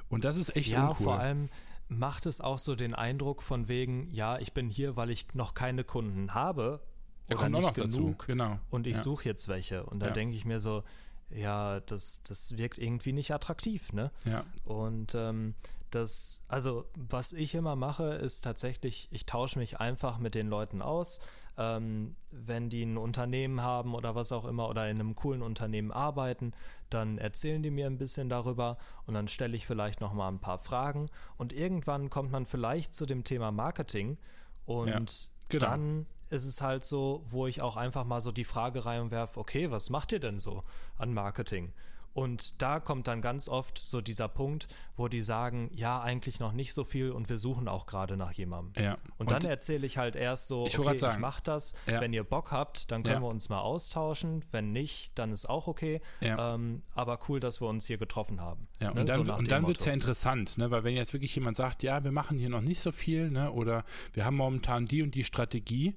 Und das ist echt ja, uncool. vor allem macht es auch so den Eindruck von wegen, ja, ich bin hier, weil ich noch keine Kunden habe der kommt auch noch genug. Dazu. Genau. Und ich ja. suche jetzt welche. Und da ja. denke ich mir so, ja, das, das wirkt irgendwie nicht attraktiv, ne? Ja. Und ähm, das, also was ich immer mache, ist tatsächlich, ich tausche mich einfach mit den Leuten aus. Ähm, wenn die ein Unternehmen haben oder was auch immer oder in einem coolen Unternehmen arbeiten, dann erzählen die mir ein bisschen darüber und dann stelle ich vielleicht noch mal ein paar Fragen und irgendwann kommt man vielleicht zu dem Thema Marketing und ja, genau. dann ist es halt so, wo ich auch einfach mal so die Frage reinwerfe, okay, was macht ihr denn so an Marketing? Und da kommt dann ganz oft so dieser Punkt, wo die sagen, ja, eigentlich noch nicht so viel und wir suchen auch gerade nach jemandem. Ja. Und, und dann erzähle ich halt erst so, ich okay, sagen, ich mache das. Ja. Wenn ihr Bock habt, dann können ja. wir uns mal austauschen. Wenn nicht, dann ist auch okay. Ähm, aber cool, dass wir uns hier getroffen haben. Ja, ne? und dann, so dann wird es ja interessant, ne? weil wenn jetzt wirklich jemand sagt, ja, wir machen hier noch nicht so viel ne? oder wir haben momentan die und die Strategie,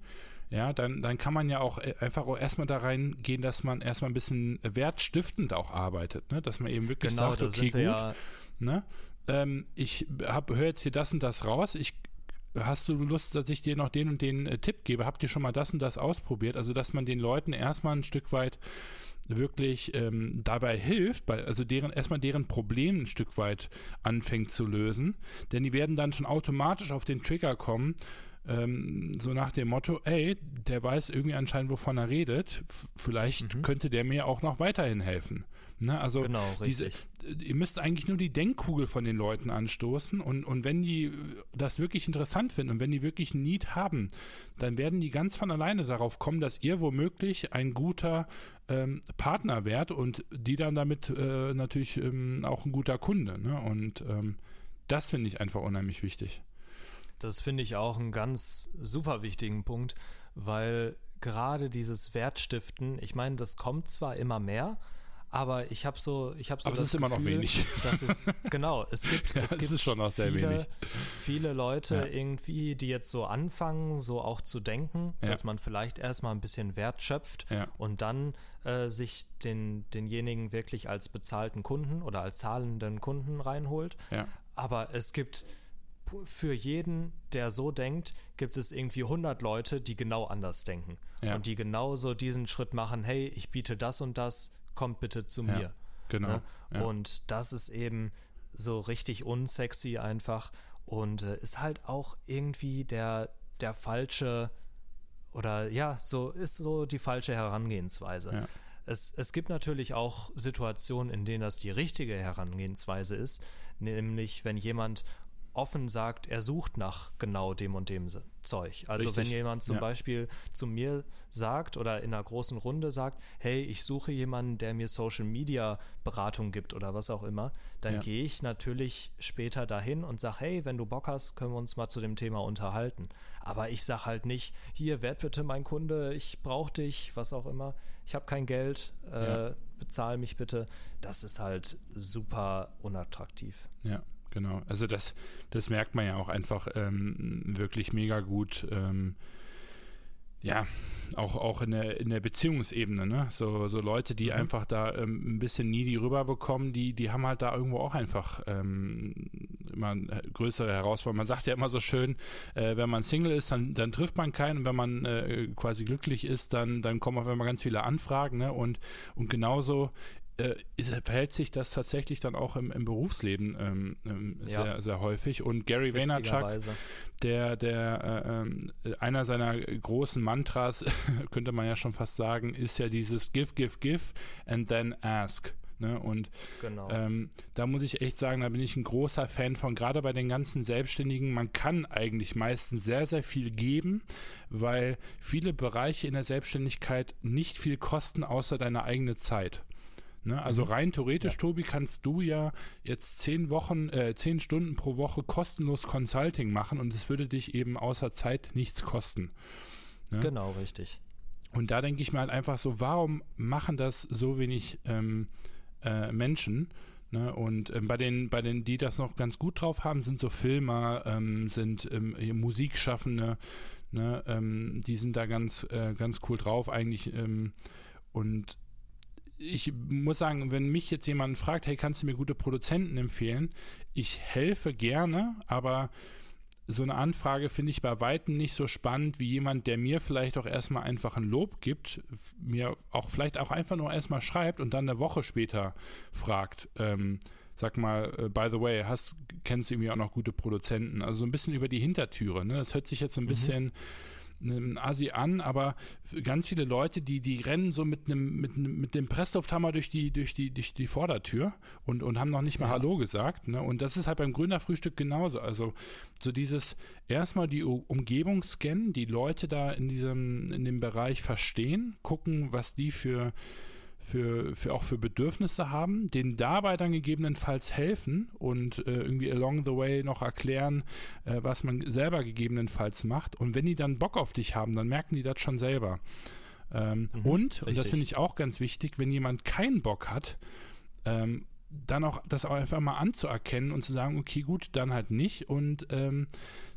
ja, dann, dann kann man ja auch äh, einfach auch erstmal da reingehen, dass man erstmal ein bisschen wertstiftend auch arbeitet, ne? dass man eben wirklich genau, sagt, okay, gut, ja ne? Ähm, ich höre jetzt hier das und das raus, ich hast du Lust, dass ich dir noch den und den äh, Tipp gebe? Habt ihr schon mal das und das ausprobiert? Also, dass man den Leuten erstmal ein Stück weit wirklich ähm, dabei hilft, bei, also deren erstmal deren Problem ein Stück weit anfängt zu lösen, denn die werden dann schon automatisch auf den Trigger kommen, ähm, so nach dem Motto, ey, der weiß irgendwie anscheinend, wovon er redet, F vielleicht mhm. könnte der mir auch noch weiterhin helfen. Ne? Also genau, diese, ihr müsst eigentlich nur die Denkkugel von den Leuten anstoßen und, und wenn die das wirklich interessant finden und wenn die wirklich ein Need haben, dann werden die ganz von alleine darauf kommen, dass ihr womöglich ein guter ähm, Partner wärt und die dann damit äh, natürlich ähm, auch ein guter Kunde. Ne? Und ähm, das finde ich einfach unheimlich wichtig. Das finde ich auch einen ganz super wichtigen Punkt, weil gerade dieses Wertstiften, ich meine, das kommt zwar immer mehr, aber ich habe so, ich habe so. Aber es ist Gefühl, immer noch wenig. Das ist genau. Es gibt, ja, es gibt schon noch sehr viele, wenig. viele Leute ja. irgendwie, die jetzt so anfangen, so auch zu denken, ja. dass man vielleicht erstmal ein bisschen Wert schöpft und dann äh, sich den, denjenigen wirklich als bezahlten Kunden oder als zahlenden Kunden reinholt. Aber es gibt für jeden, der so denkt, gibt es irgendwie 100 Leute, die genau anders denken und die genauso diesen Schritt machen. Hey, ich biete das und das kommt bitte zu mir. Ja, genau. Ne? Ja. Und das ist eben so richtig unsexy einfach und äh, ist halt auch irgendwie der, der falsche oder ja, so ist so die falsche Herangehensweise. Ja. Es, es gibt natürlich auch Situationen, in denen das die richtige Herangehensweise ist, nämlich wenn jemand offen sagt, er sucht nach genau dem und dem Zeug. Also Richtig. wenn jemand zum ja. Beispiel zu mir sagt oder in einer großen Runde sagt, hey, ich suche jemanden, der mir Social Media Beratung gibt oder was auch immer, dann ja. gehe ich natürlich später dahin und sage, hey, wenn du Bock hast, können wir uns mal zu dem Thema unterhalten. Aber ich sage halt nicht, hier, werd bitte mein Kunde, ich brauche dich, was auch immer, ich habe kein Geld, äh, ja. bezahl mich bitte. Das ist halt super unattraktiv. Ja. Genau, also das, das merkt man ja auch einfach ähm, wirklich mega gut. Ähm, ja, auch, auch in der, in der Beziehungsebene, ne? So, so Leute, die mhm. einfach da ähm, ein bisschen needy rüberbekommen, die, die haben halt da irgendwo auch einfach ähm, immer größere Herausforderungen. Man sagt ja immer so schön, äh, wenn man Single ist, dann, dann trifft man keinen und wenn man äh, quasi glücklich ist, dann, dann kommen auf einmal ganz viele Anfragen, ne? Und, und genauso äh, ist, verhält sich das tatsächlich dann auch im, im Berufsleben ähm, ähm, ja. sehr, sehr häufig. Und Gary Vaynerchuk, der, der äh, ähm, einer seiner großen Mantras, könnte man ja schon fast sagen, ist ja dieses Give, Give, Give and then ask. Ne? Und genau. ähm, da muss ich echt sagen, da bin ich ein großer Fan von, gerade bei den ganzen Selbstständigen. Man kann eigentlich meistens sehr, sehr viel geben, weil viele Bereiche in der Selbstständigkeit nicht viel kosten, außer deine eigene Zeit. Ne? Also mhm. rein theoretisch, ja. Tobi, kannst du ja jetzt zehn Wochen, äh, zehn Stunden pro Woche kostenlos Consulting machen und es würde dich eben außer Zeit nichts kosten. Ne? Genau, richtig. Und da denke ich mir halt einfach so, warum machen das so wenig ähm, äh, Menschen? Ne? Und ähm, bei den, bei den, die das noch ganz gut drauf haben, sind so Filmer, ähm, sind ähm, Musikschaffende, ne? Ähm, die sind da ganz, äh, ganz cool drauf eigentlich. Ähm, und ich muss sagen, wenn mich jetzt jemand fragt, hey, kannst du mir gute Produzenten empfehlen? Ich helfe gerne, aber so eine Anfrage finde ich bei weitem nicht so spannend wie jemand, der mir vielleicht auch erstmal einfach ein Lob gibt, mir auch vielleicht auch einfach nur erstmal schreibt und dann eine Woche später fragt, ähm, sag mal, uh, by the way, hast, kennst du irgendwie auch noch gute Produzenten? Also so ein bisschen über die Hintertüre. Ne? Das hört sich jetzt so ein mhm. bisschen einem Asi an, aber ganz viele Leute, die, die rennen so mit einem, mit, mit dem Presslufthammer durch die, durch die, durch die Vordertür und, und haben noch nicht mal ja. Hallo gesagt. Ne? Und das ist halt beim Gründerfrühstück genauso. Also so dieses erstmal die Umgebung scannen, die Leute da in diesem, in dem Bereich verstehen, gucken, was die für für, für auch für Bedürfnisse haben, denen dabei dann gegebenenfalls helfen und äh, irgendwie along the way noch erklären, äh, was man selber gegebenenfalls macht. Und wenn die dann Bock auf dich haben, dann merken die das schon selber. Ähm, mhm, und, richtig. und das finde ich auch ganz wichtig, wenn jemand keinen Bock hat, ähm, dann auch das auch einfach mal anzuerkennen und zu sagen, okay, gut, dann halt nicht. Und ähm,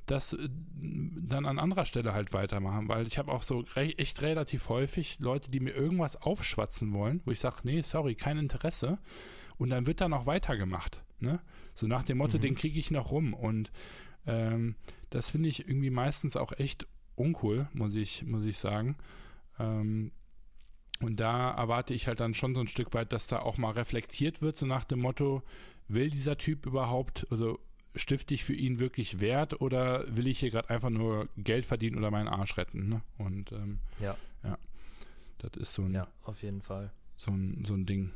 das äh, dann an anderer Stelle halt weitermachen, weil ich habe auch so echt relativ häufig Leute, die mir irgendwas aufschwatzen wollen, wo ich sage, nee, sorry, kein Interesse. Und dann wird dann auch weitergemacht. Ne? So nach dem Motto, mhm. den kriege ich noch rum. Und ähm, das finde ich irgendwie meistens auch echt uncool, muss ich, muss ich sagen. Ähm, und da erwarte ich halt dann schon so ein Stück weit, dass da auch mal reflektiert wird, so nach dem Motto, will dieser Typ überhaupt, also stifte ich für ihn wirklich Wert oder will ich hier gerade einfach nur Geld verdienen oder meinen Arsch retten? Ne? Und ähm, ja. ja, das ist so ein, ja, auf jeden Fall. So ein, so ein Ding.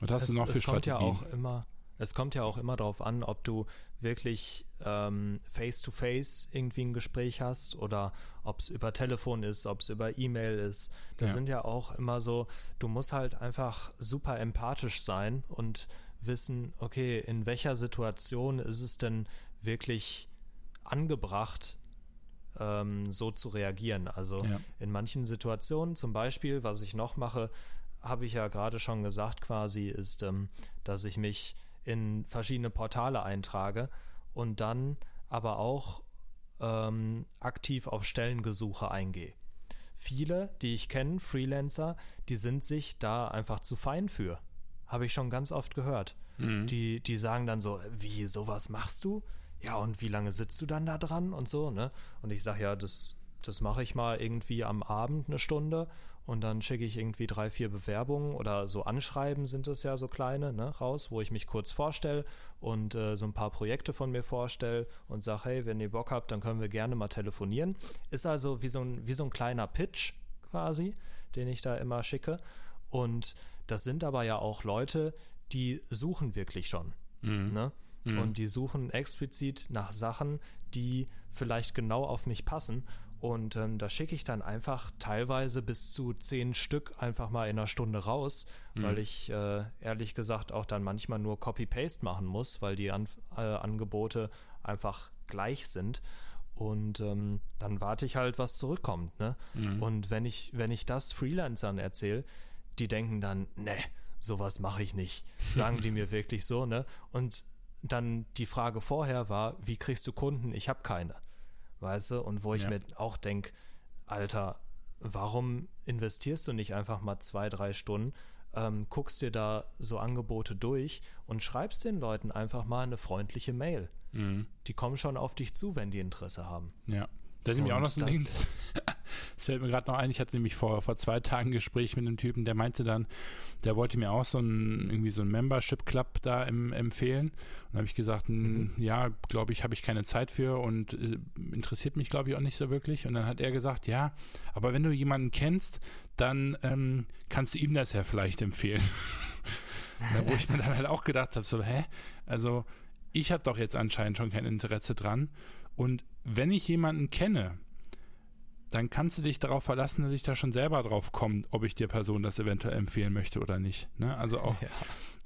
Was hast es, du noch für es Strategien? Kommt ja auch immer, es kommt ja auch immer darauf an, ob du wirklich ähm, face-to-face irgendwie ein Gespräch hast oder ob es über Telefon ist, ob es über E-Mail ist. Das ja. sind ja auch immer so, du musst halt einfach super empathisch sein und wissen, okay, in welcher Situation ist es denn wirklich angebracht, ähm, so zu reagieren. Also ja. in manchen Situationen, zum Beispiel, was ich noch mache, habe ich ja gerade schon gesagt, quasi, ist, ähm, dass ich mich in verschiedene Portale eintrage und dann aber auch ähm, aktiv auf Stellengesuche eingehe. Viele, die ich kenne, Freelancer, die sind sich da einfach zu fein für. Habe ich schon ganz oft gehört. Mhm. Die, die sagen dann so, wie, sowas machst du? Ja, und wie lange sitzt du dann da dran und so, ne? Und ich sage, ja, das, das mache ich mal irgendwie am Abend eine Stunde und dann schicke ich irgendwie drei, vier Bewerbungen oder so Anschreiben sind es ja so kleine, ne, raus, wo ich mich kurz vorstelle und äh, so ein paar Projekte von mir vorstelle und sage, hey, wenn ihr Bock habt, dann können wir gerne mal telefonieren. Ist also wie so ein, wie so ein kleiner Pitch quasi, den ich da immer schicke. Und das sind aber ja auch Leute, die suchen wirklich schon. Mhm. Ne? Mhm. Und die suchen explizit nach Sachen, die vielleicht genau auf mich passen. Und ähm, da schicke ich dann einfach teilweise bis zu zehn Stück einfach mal in einer Stunde raus, mhm. weil ich äh, ehrlich gesagt auch dann manchmal nur Copy-Paste machen muss, weil die An äh, Angebote einfach gleich sind. Und ähm, dann warte ich halt, was zurückkommt. Ne? Mhm. Und wenn ich, wenn ich das Freelancern erzähle, die denken dann, ne, sowas mache ich nicht. Sagen die mir wirklich so, ne? Und dann die Frage vorher war, wie kriegst du Kunden? Ich habe keine weißt du? Und wo ich ja. mir auch denke, Alter, warum investierst du nicht einfach mal zwei, drei Stunden, ähm, guckst dir da so Angebote durch und schreibst den Leuten einfach mal eine freundliche Mail. Mhm. Die kommen schon auf dich zu, wenn die Interesse haben. Ja. Da ist nämlich auch noch so ein Ding, das fällt mir gerade noch ein, ich hatte nämlich vor, vor zwei Tagen ein Gespräch mit einem Typen, der meinte dann, der wollte mir auch so ein, irgendwie so ein Membership Club da im, empfehlen. Und habe ich gesagt, mhm. ja, glaube ich, habe ich keine Zeit für und äh, interessiert mich, glaube ich, auch nicht so wirklich. Und dann hat er gesagt, ja, aber wenn du jemanden kennst, dann ähm, kannst du ihm das ja vielleicht empfehlen. da, wo ich mir dann halt auch gedacht habe, so, hä? Also, ich habe doch jetzt anscheinend schon kein Interesse dran. Und wenn ich jemanden kenne, dann kannst du dich darauf verlassen, dass ich da schon selber drauf komme, ob ich der Person das eventuell empfehlen möchte oder nicht. Ne? Also auch, ja.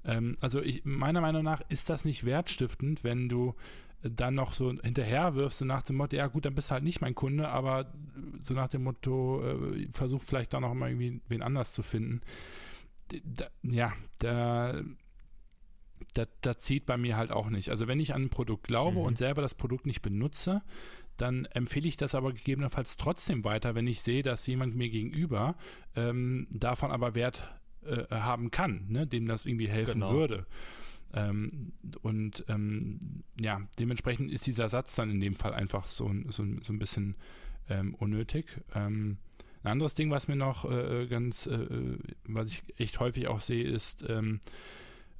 ähm, also ich, meiner Meinung nach ist das nicht wertstiftend, wenn du dann noch so hinterher wirfst, so nach dem Motto, ja gut, dann bist du halt nicht mein Kunde, aber so nach dem Motto, äh, versuch vielleicht da noch mal irgendwie wen anders zu finden. Da, ja, da das, das zieht bei mir halt auch nicht. Also wenn ich an ein Produkt glaube mhm. und selber das Produkt nicht benutze, dann empfehle ich das aber gegebenenfalls trotzdem weiter, wenn ich sehe, dass jemand mir gegenüber ähm, davon aber Wert äh, haben kann, ne, dem das irgendwie helfen genau. würde. Ähm, und ähm, ja, dementsprechend ist dieser Satz dann in dem Fall einfach so, so, so ein bisschen ähm, unnötig. Ähm, ein anderes Ding, was mir noch äh, ganz, äh, was ich echt häufig auch sehe, ist,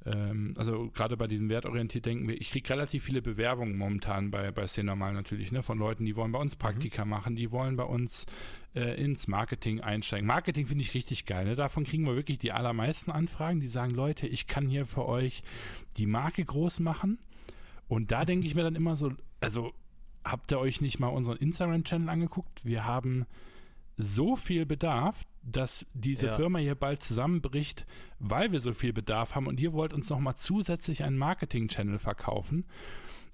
ähm, also gerade bei diesem wertorientiert denken wir, ich kriege relativ viele Bewerbungen momentan bei, bei Normal natürlich, ne, von Leuten, die wollen bei uns mhm. Praktika mhm. machen, die wollen bei uns äh, ins Marketing einsteigen. Marketing finde ich richtig geil, ne? davon kriegen wir wirklich die allermeisten Anfragen, die sagen, Leute, ich kann hier für euch die Marke groß machen und da denke ich mir dann immer so, also habt ihr euch nicht mal unseren Instagram-Channel angeguckt? Wir haben so viel Bedarf, dass diese ja. Firma hier bald zusammenbricht, weil wir so viel Bedarf haben und ihr wollt uns nochmal zusätzlich einen Marketing-Channel verkaufen.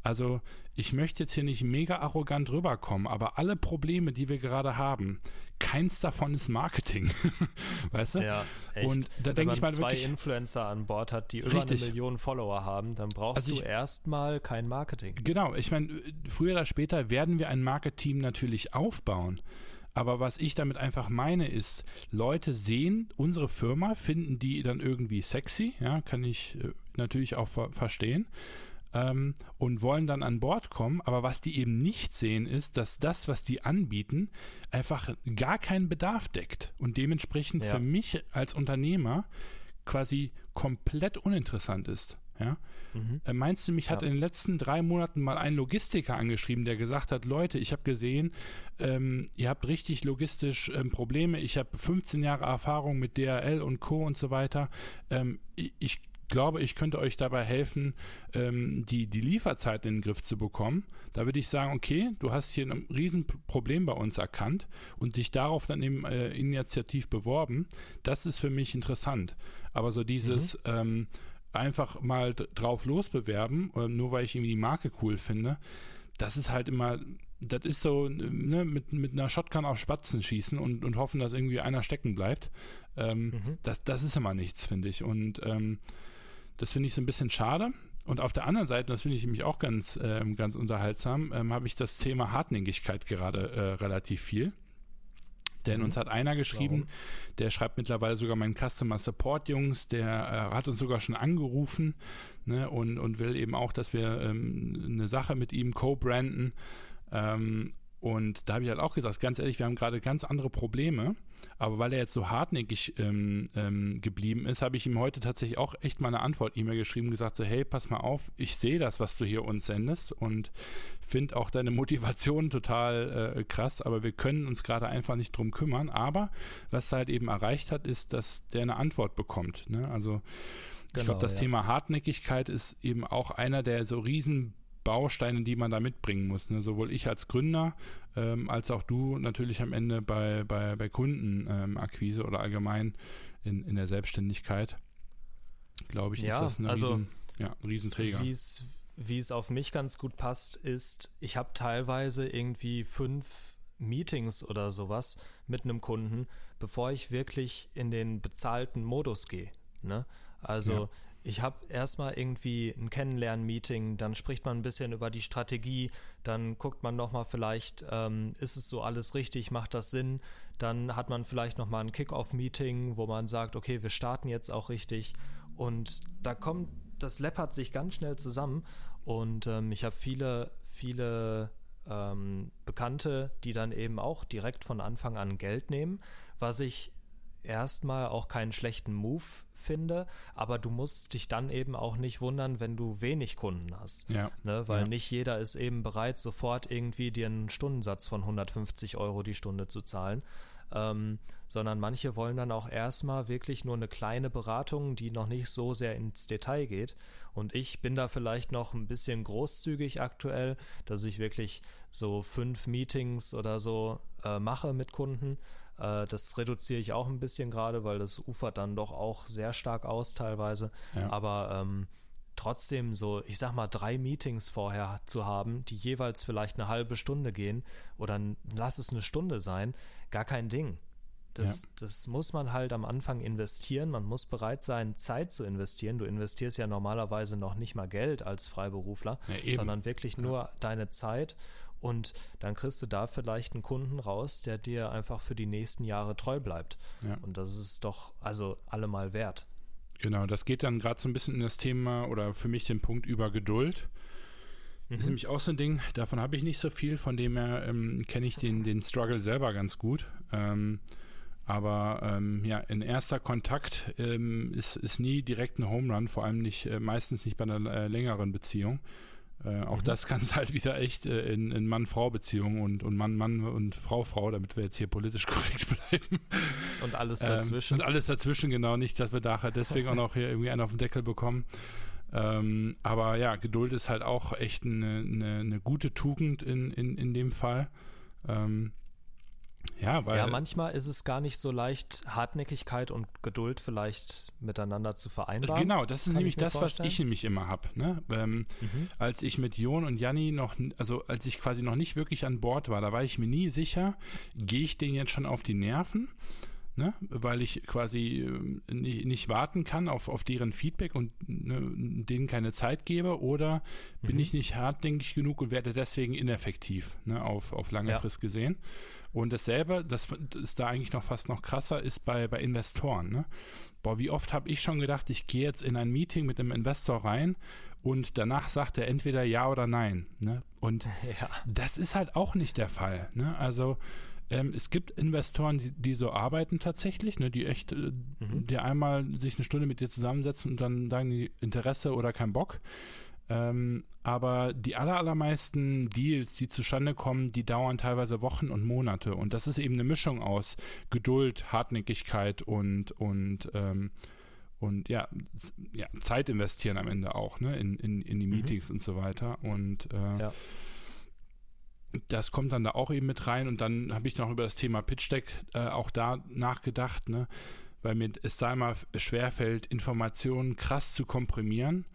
Also ich möchte jetzt hier nicht mega arrogant rüberkommen, aber alle Probleme, die wir gerade haben, keins davon ist Marketing. weißt du? Ja, echt. Und da denke ich mal zwei wirklich, Influencer an Bord hat, die über richtig. eine Million Follower haben, dann brauchst also du erstmal kein Marketing. Genau, ich meine, früher oder später werden wir ein Marketing natürlich aufbauen. Aber was ich damit einfach meine ist, Leute sehen unsere Firma, finden die dann irgendwie sexy, ja, kann ich äh, natürlich auch ver verstehen. Ähm, und wollen dann an Bord kommen. Aber was die eben nicht sehen, ist, dass das, was die anbieten, einfach gar keinen Bedarf deckt. Und dementsprechend ja. für mich als Unternehmer quasi komplett uninteressant ist. Ja? Mhm. Äh, meinst du, mich hat in den letzten drei Monaten mal ein Logistiker angeschrieben, der gesagt hat, Leute, ich habe gesehen, ähm, ihr habt richtig logistisch ähm, Probleme, ich habe 15 Jahre Erfahrung mit DRL und Co. und so weiter. Ähm, ich, ich glaube, ich könnte euch dabei helfen, ähm, die, die Lieferzeit in den Griff zu bekommen. Da würde ich sagen, okay, du hast hier ein Riesenproblem bei uns erkannt und dich darauf dann eben äh, initiativ beworben. Das ist für mich interessant. Aber so dieses, mhm. Ähm, einfach mal drauf losbewerben, äh, nur weil ich irgendwie die Marke cool finde, das ist halt immer, das ist so, ne, mit, mit einer Shotgun auf Spatzen schießen und, und hoffen, dass irgendwie einer stecken bleibt. Ähm, mhm. das, das ist immer nichts, finde ich. Und ähm, das finde ich so ein bisschen schade. Und auf der anderen Seite, das finde ich nämlich auch ganz, ähm, ganz unterhaltsam, ähm, habe ich das Thema Hartnäckigkeit gerade äh, relativ viel. Denn mhm. uns hat einer geschrieben, Warum? der schreibt mittlerweile sogar meinen Customer Support Jungs, der äh, hat uns sogar schon angerufen ne, und, und will eben auch, dass wir ähm, eine Sache mit ihm co-branden. Ähm, und da habe ich halt auch gesagt, ganz ehrlich, wir haben gerade ganz andere Probleme. Aber weil er jetzt so hartnäckig ähm, ähm, geblieben ist, habe ich ihm heute tatsächlich auch echt mal eine Antwort-E-Mail geschrieben, gesagt so, hey, pass mal auf, ich sehe das, was du hier uns sendest und finde auch deine Motivation total äh, krass, aber wir können uns gerade einfach nicht drum kümmern. Aber was er halt eben erreicht hat, ist, dass der eine Antwort bekommt. Ne? Also ich genau, glaube, das ja. Thema Hartnäckigkeit ist eben auch einer der so riesen Bausteine, die man da mitbringen muss. Ne? Sowohl ich als Gründer ähm, als auch du natürlich am Ende bei, bei, bei Kundenakquise ähm, oder allgemein in, in der Selbstständigkeit. Glaube ich, ja, ist das ein, also, Riesen, ja, Riesenträger. Wie es auf mich ganz gut passt, ist, ich habe teilweise irgendwie fünf Meetings oder sowas mit einem Kunden, bevor ich wirklich in den bezahlten Modus gehe. Ne? Also ja ich habe erstmal irgendwie ein Kennenlernen-Meeting, dann spricht man ein bisschen über die Strategie, dann guckt man nochmal vielleicht, ähm, ist es so alles richtig, macht das Sinn? Dann hat man vielleicht nochmal ein Kick-Off-Meeting, wo man sagt, okay, wir starten jetzt auch richtig. Und da kommt, das läppert sich ganz schnell zusammen. Und ähm, ich habe viele, viele ähm, Bekannte, die dann eben auch direkt von Anfang an Geld nehmen, was ich erstmal auch keinen schlechten Move finde, aber du musst dich dann eben auch nicht wundern, wenn du wenig Kunden hast. Ja. Ne? Weil ja. nicht jeder ist eben bereit, sofort irgendwie dir einen Stundensatz von 150 Euro die Stunde zu zahlen. Ähm, sondern manche wollen dann auch erstmal wirklich nur eine kleine Beratung, die noch nicht so sehr ins Detail geht. Und ich bin da vielleicht noch ein bisschen großzügig aktuell, dass ich wirklich so fünf Meetings oder so äh, mache mit Kunden das reduziere ich auch ein bisschen gerade, weil das ufert dann doch auch sehr stark aus teilweise. Ja. Aber ähm, trotzdem so, ich sag mal, drei Meetings vorher zu haben, die jeweils vielleicht eine halbe Stunde gehen oder lass es eine Stunde sein, gar kein Ding. Das, ja. das muss man halt am Anfang investieren. Man muss bereit sein, Zeit zu investieren. Du investierst ja normalerweise noch nicht mal Geld als Freiberufler, ja, sondern wirklich nur deine Zeit. Und dann kriegst du da vielleicht einen Kunden raus, der dir einfach für die nächsten Jahre treu bleibt. Ja. Und das ist doch also allemal wert. Genau, das geht dann gerade so ein bisschen in das Thema oder für mich den Punkt über Geduld. Das ist mhm. nämlich auch so ein Ding, davon habe ich nicht so viel, von dem her ähm, kenne ich den, den Struggle selber ganz gut. Ähm, aber ähm, ja, in erster Kontakt ähm, ist, ist nie direkt ein Home Run, vor allem nicht, äh, meistens nicht bei einer äh, längeren Beziehung. Äh, auch mhm. das kann es halt wieder echt äh, in, in Mann-Frau-Beziehungen und, und Mann-Mann und Frau-Frau, damit wir jetzt hier politisch korrekt bleiben. Und alles ähm, dazwischen. Ähm, und alles dazwischen, genau. Nicht, dass wir nachher deswegen auch noch hier irgendwie einen auf den Deckel bekommen. Ähm, aber ja, Geduld ist halt auch echt eine, eine, eine gute Tugend in, in, in dem Fall. Ähm, ja, weil. Ja, manchmal ist es gar nicht so leicht, Hartnäckigkeit und Geduld vielleicht miteinander zu vereinbaren. Genau, das ist nämlich das, vorstellen. was ich nämlich immer habe. Ne? Ähm, mhm. Als ich mit Jon und Janni noch, also als ich quasi noch nicht wirklich an Bord war, da war ich mir nie sicher, gehe ich denen jetzt schon auf die Nerven? Ne? weil ich quasi äh, nicht, nicht, warten kann auf, auf deren Feedback und ne, denen keine Zeit gebe oder mhm. bin ich nicht hartnäckig genug und werde deswegen ineffektiv ne, auf, auf lange ja. Frist gesehen. Und dasselbe, das ist da eigentlich noch fast noch krasser, ist bei, bei Investoren. Ne? Boah, wie oft habe ich schon gedacht, ich gehe jetzt in ein Meeting mit einem Investor rein und danach sagt er entweder ja oder nein. Ne? Und ja. das ist halt auch nicht der Fall. Ne? Also Ähm, es gibt Investoren, die, die, so arbeiten tatsächlich, ne, die echt, äh, mhm. die einmal sich eine Stunde mit dir zusammensetzen und dann sagen die Interesse oder kein Bock. Ähm, aber die aller, allermeisten Deals, die zustande kommen, die dauern teilweise Wochen und Monate. Und das ist eben eine Mischung aus Geduld, Hartnäckigkeit und, und, ähm, und ja, ja, Zeit investieren am Ende auch, ne, in, in, in die mhm. Meetings mhm. und so weiter. Und äh, ja. das kommt dann da auch eben mit rein. Und dann habe ich noch über das Thema Pitch Deck äh, auch da nachgedacht, ne, weil mir es da immer schwerfällt, Informationen krass zu komprimieren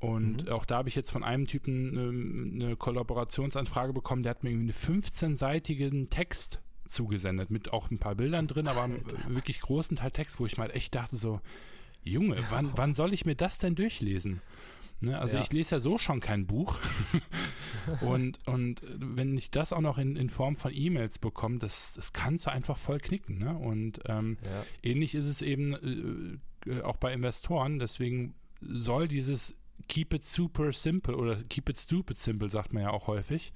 und mhm. auch da habe ich jetzt von einem Typen eine, eine Kollaborationsanfrage bekommen, der hat mir einen 15-seitigen Text zugesendet, mit auch ein paar Bildern drin, aber einem wirklich großen Teil Text, wo ich mal echt dachte so, Junge, wann, wann soll ich mir das denn durchlesen? Ne, also ja. ich lese ja so schon kein Buch. und, und wenn ich das auch noch in, in Form von E-Mails bekomme, das, das kannst du einfach voll knicken. Ne? Und ähm, ja. ähnlich ist es eben äh, auch bei Investoren. Deswegen soll dieses keep it super simple oder keep it stupid simple, sagt man ja auch häufig,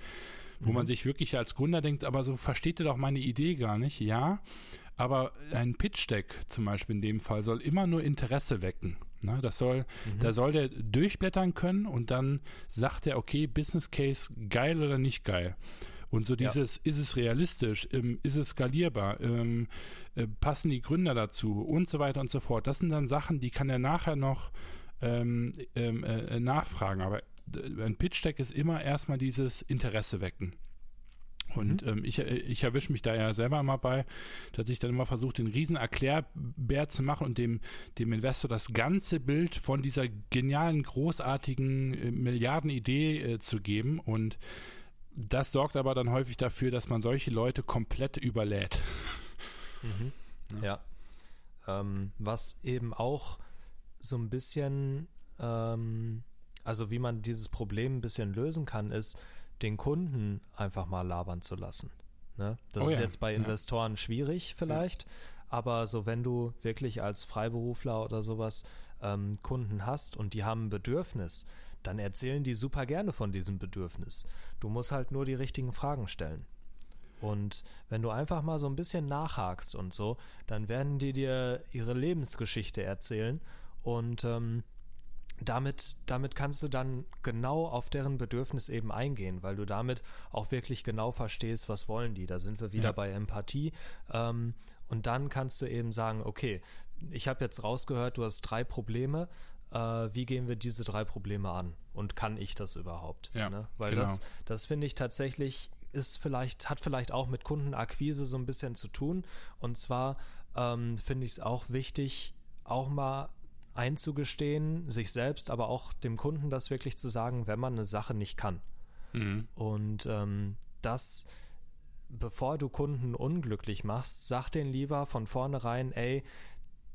wo mhm. man sich wirklich als Gründer denkt, aber so versteht ihr doch meine Idee gar nicht. Ja, aber ein Pitch-Deck zum Beispiel in dem Fall soll immer nur Interesse wecken. Na, das soll, mhm. da soll der durchblättern können und dann sagt er, okay, Business Case geil oder nicht geil. Und so dieses, ja. ist es realistisch, ähm, ist es skalierbar, ähm, äh, passen die Gründer dazu und so weiter und so fort. Das sind dann Sachen, die kann er nachher noch ähm, ähm, äh, nachfragen. Aber ein Pitch-Deck ist immer erstmal dieses Interesse wecken. Und mhm. ähm, ich, äh, ich erwische mich da ja selber mal bei, dass ich dann immer versuche, den riesen Erklärbär zu machen und dem, dem Investor das ganze Bild von dieser genialen, großartigen äh, Milliardenidee äh, zu geben. Und das sorgt aber dann häufig dafür, dass man solche Leute komplett überlädt. Mhm. Ja. ja. Ähm, was eben auch so ein bisschen, ähm, also wie man dieses Problem ein bisschen lösen kann, ist, den Kunden einfach mal labern zu lassen. Ne? Das oh ist ja. jetzt bei Investoren ja. schwierig vielleicht, ja. aber so wenn du wirklich als Freiberufler oder sowas ähm, Kunden hast und die haben ein Bedürfnis, dann erzählen die super gerne von diesem Bedürfnis. Du musst halt nur die richtigen Fragen stellen. Und wenn du einfach mal so ein bisschen nachhakst und so, dann werden die dir ihre Lebensgeschichte erzählen und ähm, damit, damit kannst du dann genau auf deren Bedürfnis eben eingehen, weil du damit auch wirklich genau verstehst, was wollen die. Da sind wir wieder ja. bei Empathie. Ähm, und dann kannst du eben sagen, okay, ich habe jetzt rausgehört, du hast drei Probleme. Äh, wie gehen wir diese drei Probleme an? Und kann ich das überhaupt? Ja, ne? Weil genau. das, das finde ich tatsächlich ist vielleicht, hat vielleicht auch mit Kundenakquise so ein bisschen zu tun. Und zwar ähm, finde ich es auch wichtig, auch mal einzugestehen, sich selbst, aber auch dem Kunden das wirklich zu sagen, wenn man eine Sache nicht kann. Mhm. Und ähm, das, bevor du Kunden unglücklich machst, sag denen lieber von vornherein, ey,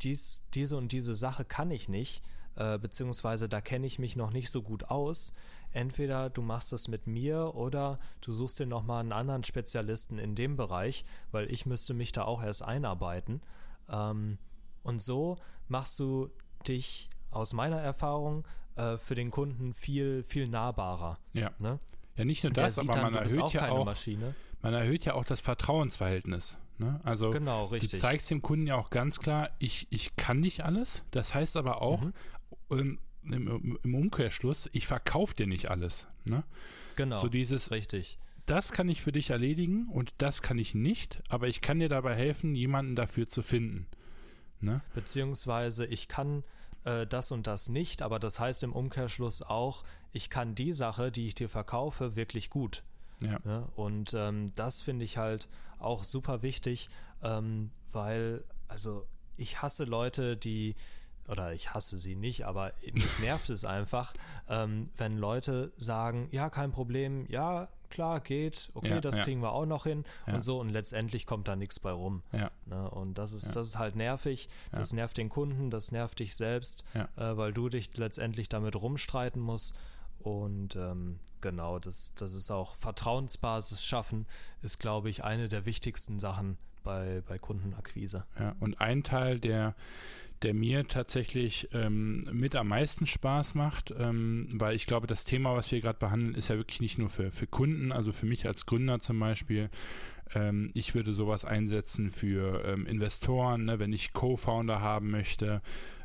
dies, diese und diese Sache kann ich nicht, äh, beziehungsweise da kenne ich mich noch nicht so gut aus. Entweder du machst es mit mir oder du suchst dir nochmal einen anderen Spezialisten in dem Bereich, weil ich müsste mich da auch erst einarbeiten. Ähm, und so machst du dich aus meiner Erfahrung äh, für den Kunden viel, viel nahbarer. Ja. Ne? Ja, nicht nur das, aber dann, man erhöht auch ja auch, Maschine. man erhöht ja auch das Vertrauensverhältnis. Ne? Also genau, richtig. du zeigst dem Kunden ja auch ganz klar, ich, ich kann nicht alles. Das heißt aber auch mhm. ähm, im, im, Umkehrschluss, ich verkaufe dir nicht alles. Ne? Genau. So dieses, richtig. Das kann ich für dich erledigen und das kann ich nicht, aber ich kann dir dabei helfen, jemanden dafür zu finden. Ne? Beziehungsweise ich kann äh, das und das nicht, aber das heißt im Umkehrschluss auch, ich kann die Sache, die ich dir verkaufe, wirklich gut. Ja. Ne? Und ähm, das finde ich halt auch super wichtig, ähm, weil, also ich hasse Leute, die oder ich hasse sie nicht, aber mich nervt es einfach, ähm, wenn Leute sagen, ja, kein Problem, ja, klar, geht, okay, ja, das ja. kriegen wir auch noch hin ja. und so und letztendlich kommt da nichts bei rum. Ne? Und das ist, das ist halt nervig, das nervt den Kunden, das nervt dich selbst, äh, weil du dich letztendlich damit rumstreiten musst. Und ähm, genau, das, das ist auch Vertrauensbasis schaffen, ist, glaube ich, eine der wichtigsten Sachen bei, bei Kundenakquise. Ja, und ein Teil der der mir tatsächlich ähm, mit am meisten Spaß macht, ähm, weil ich glaube, das Thema, was wir gerade behandeln, ist ja wirklich nicht nur für, für Kunden, also für mich als Gründer zum Beispiel. Ähm, ich würde sowas einsetzen für ähm, Investoren, ne, wenn ich Co-Founder haben möchte.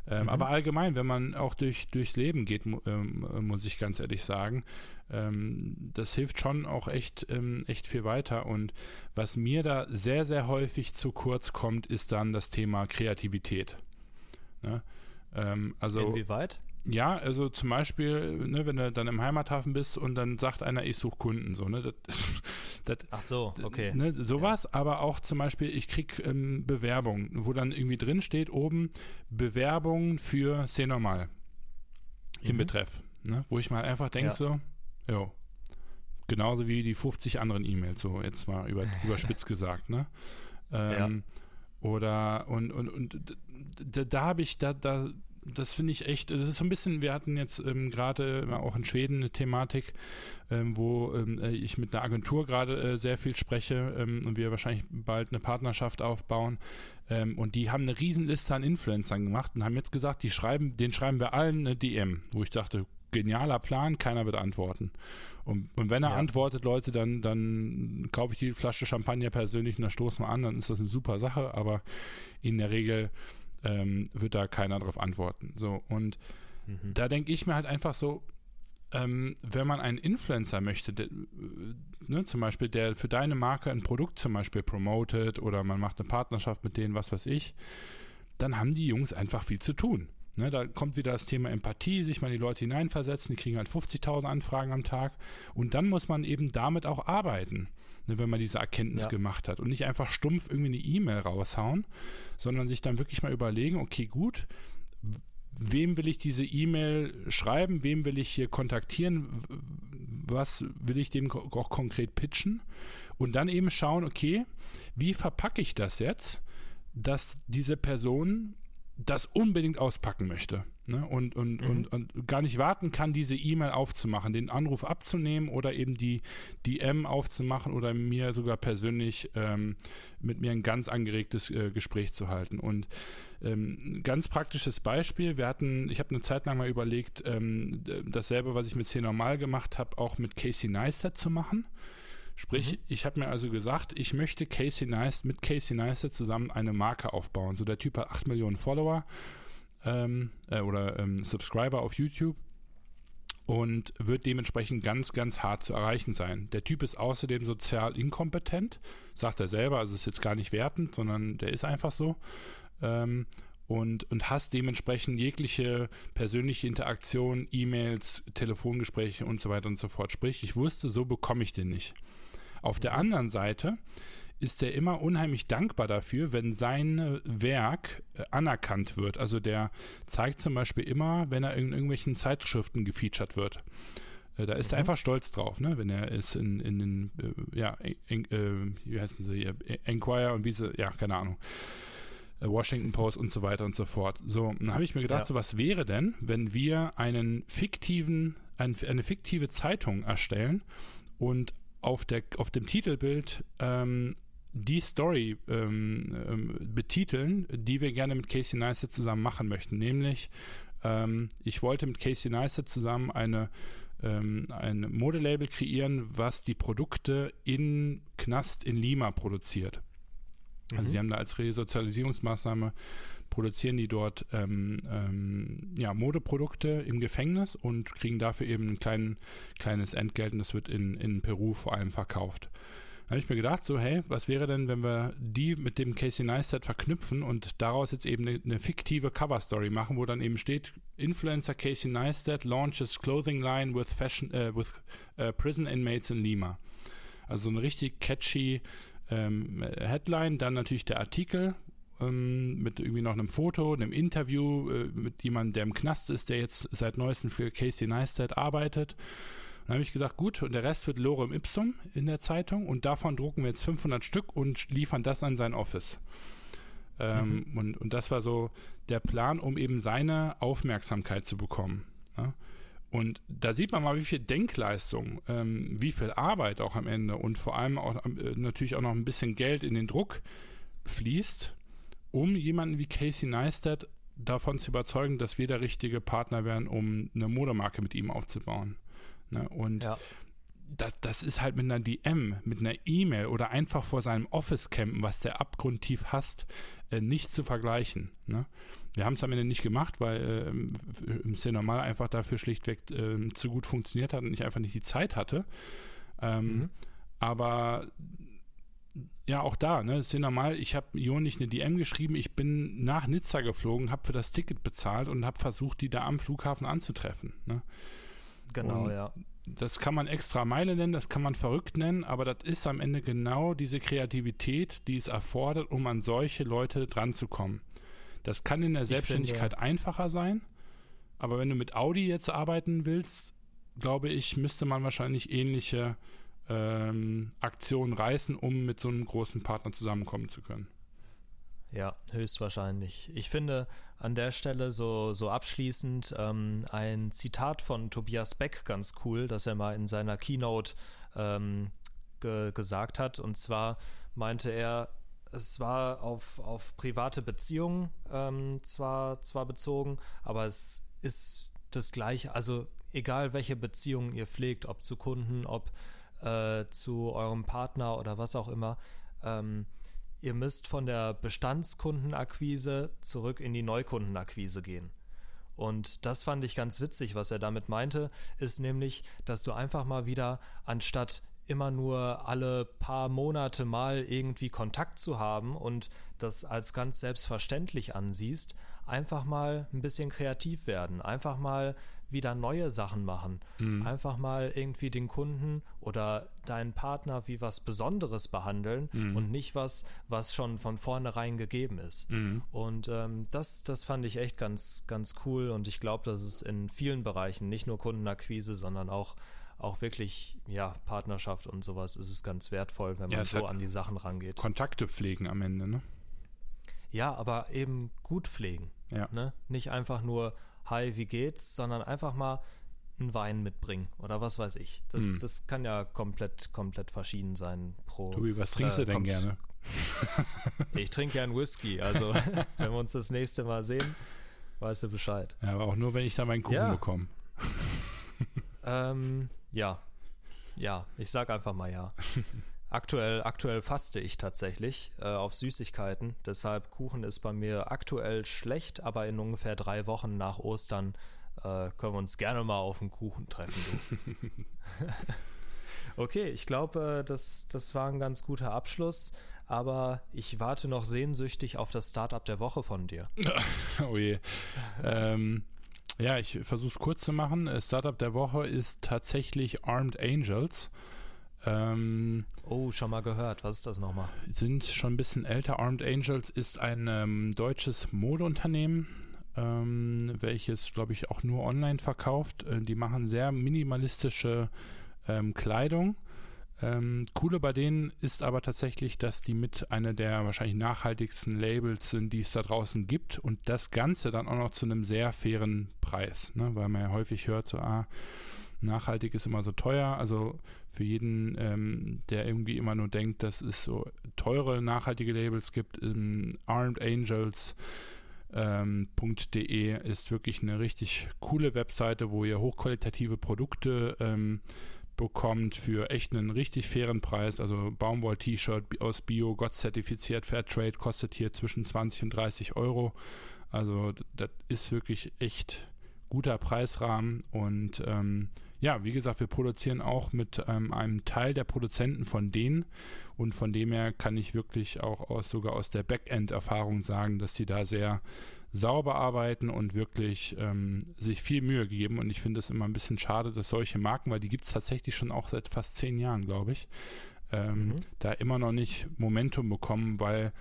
Ähm, mhm. Aber allgemein, wenn man auch durch, durchs Leben geht, ähm, muss ich ganz ehrlich sagen, das hilft schon auch echt, echt viel weiter. Und was mir da sehr, sehr häufig zu kurz kommt, ist dann das Thema Kreativität. Ne? Ähm, also, Inwieweit? Ja, also zum Beispiel, ne, wenn du dann im Heimathafen bist und dann sagt einer, ich suche Kunden, so, ne? Das, das, Ach so, okay. Ne, sowas, ja. aber auch zum Beispiel, ich krieg ähm, Bewerbungen, wo dann irgendwie drin steht oben Bewerbung für C normal im mhm. Betreff, ne? Wo ich mal einfach denke, ja. so, jo, genauso wie die 50 anderen E-Mails, so jetzt mal über, überspitzt gesagt, ne? Ähm, ja. Oder und, und, und da, da habe ich, da, da, das finde ich echt, das ist so ein bisschen, wir hatten jetzt ähm, gerade auch in Schweden eine Thematik, ähm, wo ähm, äh, ich mit einer Agentur gerade äh, sehr viel spreche ähm, und wir wahrscheinlich bald eine Partnerschaft aufbauen. Ähm, und die haben eine Riesenliste an Influencern gemacht und haben jetzt gesagt, die schreiben, den schreiben wir allen eine DM, wo ich dachte, genialer Plan, keiner wird antworten. Und, und wenn er ja. antwortet, Leute, dann, dann kaufe ich die Flasche Champagner persönlich und dann stoßen wir an, dann ist das eine super Sache, aber in der Regel ähm, wird da keiner drauf antworten. So, und mhm. da denke ich mir halt einfach so, ähm, wenn man einen Influencer möchte, der, ne, zum Beispiel, der für deine Marke ein Produkt zum Beispiel promotet oder man macht eine Partnerschaft mit denen, was weiß ich, dann haben die Jungs einfach viel zu tun. Ne, da kommt wieder das Thema Empathie, sich mal in die Leute hineinversetzen, die kriegen halt 50.000 Anfragen am Tag und dann muss man eben damit auch arbeiten ne, wenn man diese Erkenntnis ja. gemacht hat und nicht einfach stumpf irgendwie eine E-Mail raushauen, sondern sich dann wirklich mal überlegen, okay, gut, wem will ich diese E-Mail schreiben, wem will ich hier kontaktieren, was will ich dem auch konkret pitchen und dann eben schauen, okay, wie verpacke ich das jetzt, dass diese Person das unbedingt auspacken möchte ne? und, und, mhm. und, und, gar nicht warten kann, diese E-Mail aufzumachen, den Anruf abzunehmen oder eben die DM aufzumachen oder mir sogar persönlich ähm, mit mir ein ganz angeregtes äh, Gespräch zu halten. Und ähm, ganz praktisches Beispiel, wir hatten, ich habe eine Zeit lang mal überlegt, ähm, dasselbe, was ich mit C normal gemacht habe, auch mit Casey Neistat zu machen. Sprich, mhm. ich habe mir also gesagt, ich möchte Casey Neistat mit Casey Neistat zusammen eine Marke aufbauen. So der Typ hat 8 Millionen Follower ähm, äh, oder ähm, Subscriber auf YouTube und wird dementsprechend ganz, ganz hart zu erreichen sein. Der Typ ist außerdem sozial inkompetent, sagt er selber, also ist jetzt gar nicht wertend, sondern der ist einfach so. Ähm, und, und hast dementsprechend jegliche persönliche Interaktion, E-Mails, Telefongespräche und so weiter und so fort. Sprich, ich wusste, so bekomme ich den nicht. Auf der anderen Seite ist er immer unheimlich dankbar dafür, wenn sein Werk äh, anerkannt wird. Also der zeigt zum Beispiel immer, wenn er in irgendwelchen Zeitschriften gefeatured wird. Äh, da ist mhm. er einfach stolz drauf, ne? wenn er ist in, in den, äh, ja, en, äh, wie heißen sie hier, Enquire und wie sie, ja, keine Ahnung. Äh, Washington Post und so weiter und so fort. So, dann habe ich mir gedacht, ja. so was wäre denn, wenn wir einen fiktiven, ein, eine fiktive Zeitung erstellen und auf, der, auf dem Titelbild ähm, die Story ähm, ähm, betiteln, die wir gerne mit Casey Neistat zusammen machen möchten. Nämlich, ähm, ich wollte mit Casey Neistat zusammen eine, ähm, ein Modelabel kreieren, was die Produkte in Knast in Lima produziert. Also mhm. sie haben da als Resozialisierungsmaßnahme produzieren die dort ähm, ähm, ja, Modeprodukte im Gefängnis und kriegen dafür eben ein klein, kleines Entgelt und das wird in, in Peru vor allem verkauft. Da habe ich mir gedacht, so, hey, was wäre denn, wenn wir die mit dem Casey Neistat verknüpfen und daraus jetzt eben eine, eine fiktive Cover-Story machen, wo dann eben steht, Influencer Casey Neistat launches clothing line with fashion, äh, with äh, prison inmates in Lima. Also eine richtig catchy ähm, Headline, dann natürlich der Artikel, ähm, mit irgendwie noch einem Foto, einem Interview äh, mit jemandem, der im Knast ist, der jetzt seit neuestem für Casey Neistat arbeitet. Dann habe ich gesagt, gut, und der Rest wird Lorem Ipsum in der Zeitung und davon drucken wir jetzt 500 Stück und liefern das an sein Office. Ähm, mhm. und, und das war so der Plan, um eben seine Aufmerksamkeit zu bekommen. Ja? Und da sieht man mal, wie viel Denkleistung, ähm, wie viel Arbeit auch am Ende und vor allem auch äh, natürlich auch noch ein bisschen Geld in den Druck fließt, um jemanden wie Casey Neistat davon zu überzeugen, dass wir der richtige Partner wären, um eine Modemarke mit ihm aufzubauen. Ne? Und ja. das, das ist halt mit einer DM, mit einer E-Mail oder einfach vor seinem Office campen, was der abgrundtief hasst, äh, nicht zu vergleichen. Ne? Wir haben es am Ende nicht gemacht, weil äh, es ja normal einfach dafür schlichtweg äh, zu gut funktioniert hat und ich einfach nicht die Zeit hatte. Ähm, mhm. Aber ja, auch da, ne, ist ja normal. Ich habe Jon nicht eine DM geschrieben. Ich bin nach Nizza geflogen, habe für das Ticket bezahlt und habe versucht, die da am Flughafen anzutreffen. Ne? Genau, und ja. Das kann man extra Meile nennen, das kann man verrückt nennen, aber das ist am Ende genau diese Kreativität, die es erfordert, um an solche Leute dran zu kommen. Das kann in der Selbstständigkeit finde, einfacher sein, aber wenn du mit Audi jetzt arbeiten willst, glaube ich, müsste man wahrscheinlich ähnliche ähm, Aktionen reißen, um mit so einem großen Partner zusammenkommen zu können. Ja, höchstwahrscheinlich. Ich finde an der Stelle so, so abschließend ähm, ein Zitat von Tobias Beck ganz cool, das er mal in seiner Keynote ähm, ge gesagt hat. Und zwar meinte er, es war auf, auf private Beziehungen ähm, zwar, zwar bezogen, aber es ist das gleiche, also egal welche Beziehungen ihr pflegt, ob zu Kunden, ob äh, zu eurem Partner oder was auch immer, ähm, ihr müsst von der Bestandskundenakquise zurück in die Neukundenakquise gehen. Und das fand ich ganz witzig, was er damit meinte, ist nämlich, dass du einfach mal wieder anstatt immer nur alle paar Monate mal irgendwie Kontakt zu haben und das als ganz selbstverständlich ansiehst, einfach mal ein bisschen kreativ werden, einfach mal wieder neue Sachen machen, mhm. einfach mal irgendwie den Kunden oder deinen Partner wie was Besonderes behandeln mhm. und nicht was, was schon von vornherein gegeben ist. Mhm. Und ähm, das, das fand ich echt ganz, ganz cool und ich glaube, dass es in vielen Bereichen, nicht nur Kundenakquise, sondern auch auch wirklich, ja, Partnerschaft und sowas ist es ganz wertvoll, wenn man ja, so an die Sachen rangeht. Kontakte pflegen am Ende, ne? Ja, aber eben gut pflegen. Ja. Ne? Nicht einfach nur, hi, wie geht's, sondern einfach mal einen Wein mitbringen oder was weiß ich. Das, hm. das kann ja komplett, komplett verschieden sein pro. Tobi, was trinkst äh, du denn gerne? ich trinke gern Whisky, also wenn wir uns das nächste Mal sehen, weißt du Bescheid. Ja, aber auch nur, wenn ich da meinen Kuchen ja. bekomme. ähm, ja. Ja, ich sag einfach mal ja. Aktuell, aktuell faste ich tatsächlich äh, auf Süßigkeiten. Deshalb Kuchen ist bei mir aktuell schlecht, aber in ungefähr drei Wochen nach Ostern äh, können wir uns gerne mal auf einen Kuchen treffen. okay, ich glaube, äh, das, das war ein ganz guter Abschluss. Aber ich warte noch sehnsüchtig auf das Startup der Woche von dir. oh je. ähm, ja, ich versuche es kurz zu machen. Startup der Woche ist tatsächlich Armed Angels. Ähm, oh, schon mal gehört. Was ist das nochmal? Sind schon ein bisschen älter. Armed Angels ist ein ähm, deutsches Modeunternehmen, ähm, welches, glaube ich, auch nur online verkauft. Äh, die machen sehr minimalistische ähm, Kleidung. Ähm, coole bei denen ist aber tatsächlich, dass die mit einer der wahrscheinlich nachhaltigsten Labels sind, die es da draußen gibt und das Ganze dann auch noch zu einem sehr fairen Preis, ne? weil man ja häufig hört, so, ah, nachhaltig ist immer so teuer. Also für jeden, ähm, der irgendwie immer nur denkt, dass es so teure nachhaltige Labels gibt, ähm, Armed. Ähm, ist wirklich eine richtig coole Webseite, wo ihr hochqualitative Produkte ähm, bekommt für echt einen richtig fairen Preis. Also Baumwoll-T-Shirt aus Bio, Gott zertifiziert, Fairtrade, kostet hier zwischen 20 und 30 Euro. Also das ist wirklich echt guter Preisrahmen und ähm, ja, wie gesagt, wir produzieren auch mit ähm, einem Teil der Produzenten von denen und von dem her kann ich wirklich auch aus, sogar aus der Backend-Erfahrung sagen, dass sie da sehr sauber arbeiten und wirklich ähm, sich viel Mühe geben und ich finde es immer ein bisschen schade, dass solche Marken, weil die gibt es tatsächlich schon auch seit fast zehn Jahren, glaube ich, ähm, mhm. da immer noch nicht Momentum bekommen, weil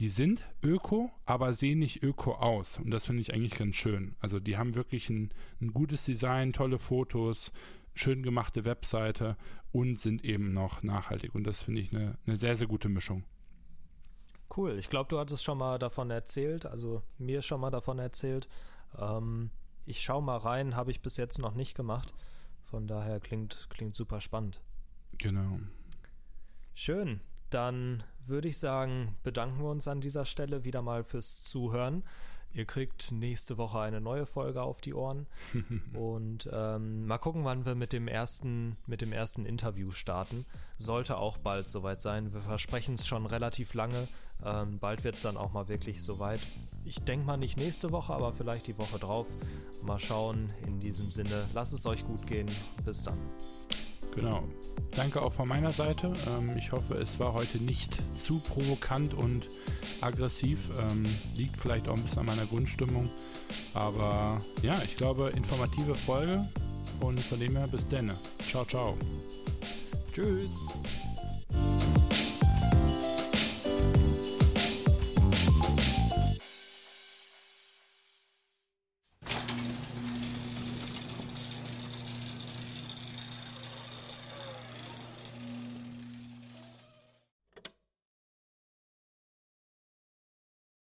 die sind öko, aber sehen nicht öko aus. Und das finde ich eigentlich ganz schön. Also die haben wirklich ein, ein gutes Design, tolle Fotos, schön gemachte Webseite und sind eben noch nachhaltig. Und das finde ich eine, eine sehr, sehr gute Mischung. Cool. Ich glaube, du hattest schon mal davon erzählt, also mir schon mal davon erzählt. Ähm, ich schaue mal rein, habe ich bis jetzt noch nicht gemacht. Von daher klingt, klingt super spannend. Genau. Schön. Dann würde ich sagen, bedanken wir uns an dieser Stelle wieder mal fürs Zuhören. Ihr kriegt nächste Woche eine neue Folge auf die Ohren. und ähm, mal gucken, wann wir mit dem ersten, mit dem ersten Interview starten. Sollte auch bald soweit sein. Wir versprechen es schon relativ lange. Ähm, bald wird es dann auch mal wirklich soweit. Ich denke mal nicht nächste Woche, aber vielleicht die Woche drauf. Mal schauen. In diesem Sinne, lasst es euch gut gehen. Bis dann. Genau. Danke auch von meiner Seite. Ähm, ich hoffe, es war heute nicht zu provokant und aggressiv. Ähm, liegt vielleicht auch ein bisschen an meiner Grundstimmung. Aber ja, ich glaube, informative Folge. Und von dem her bis dann. Ciao, ciao. Tschüss.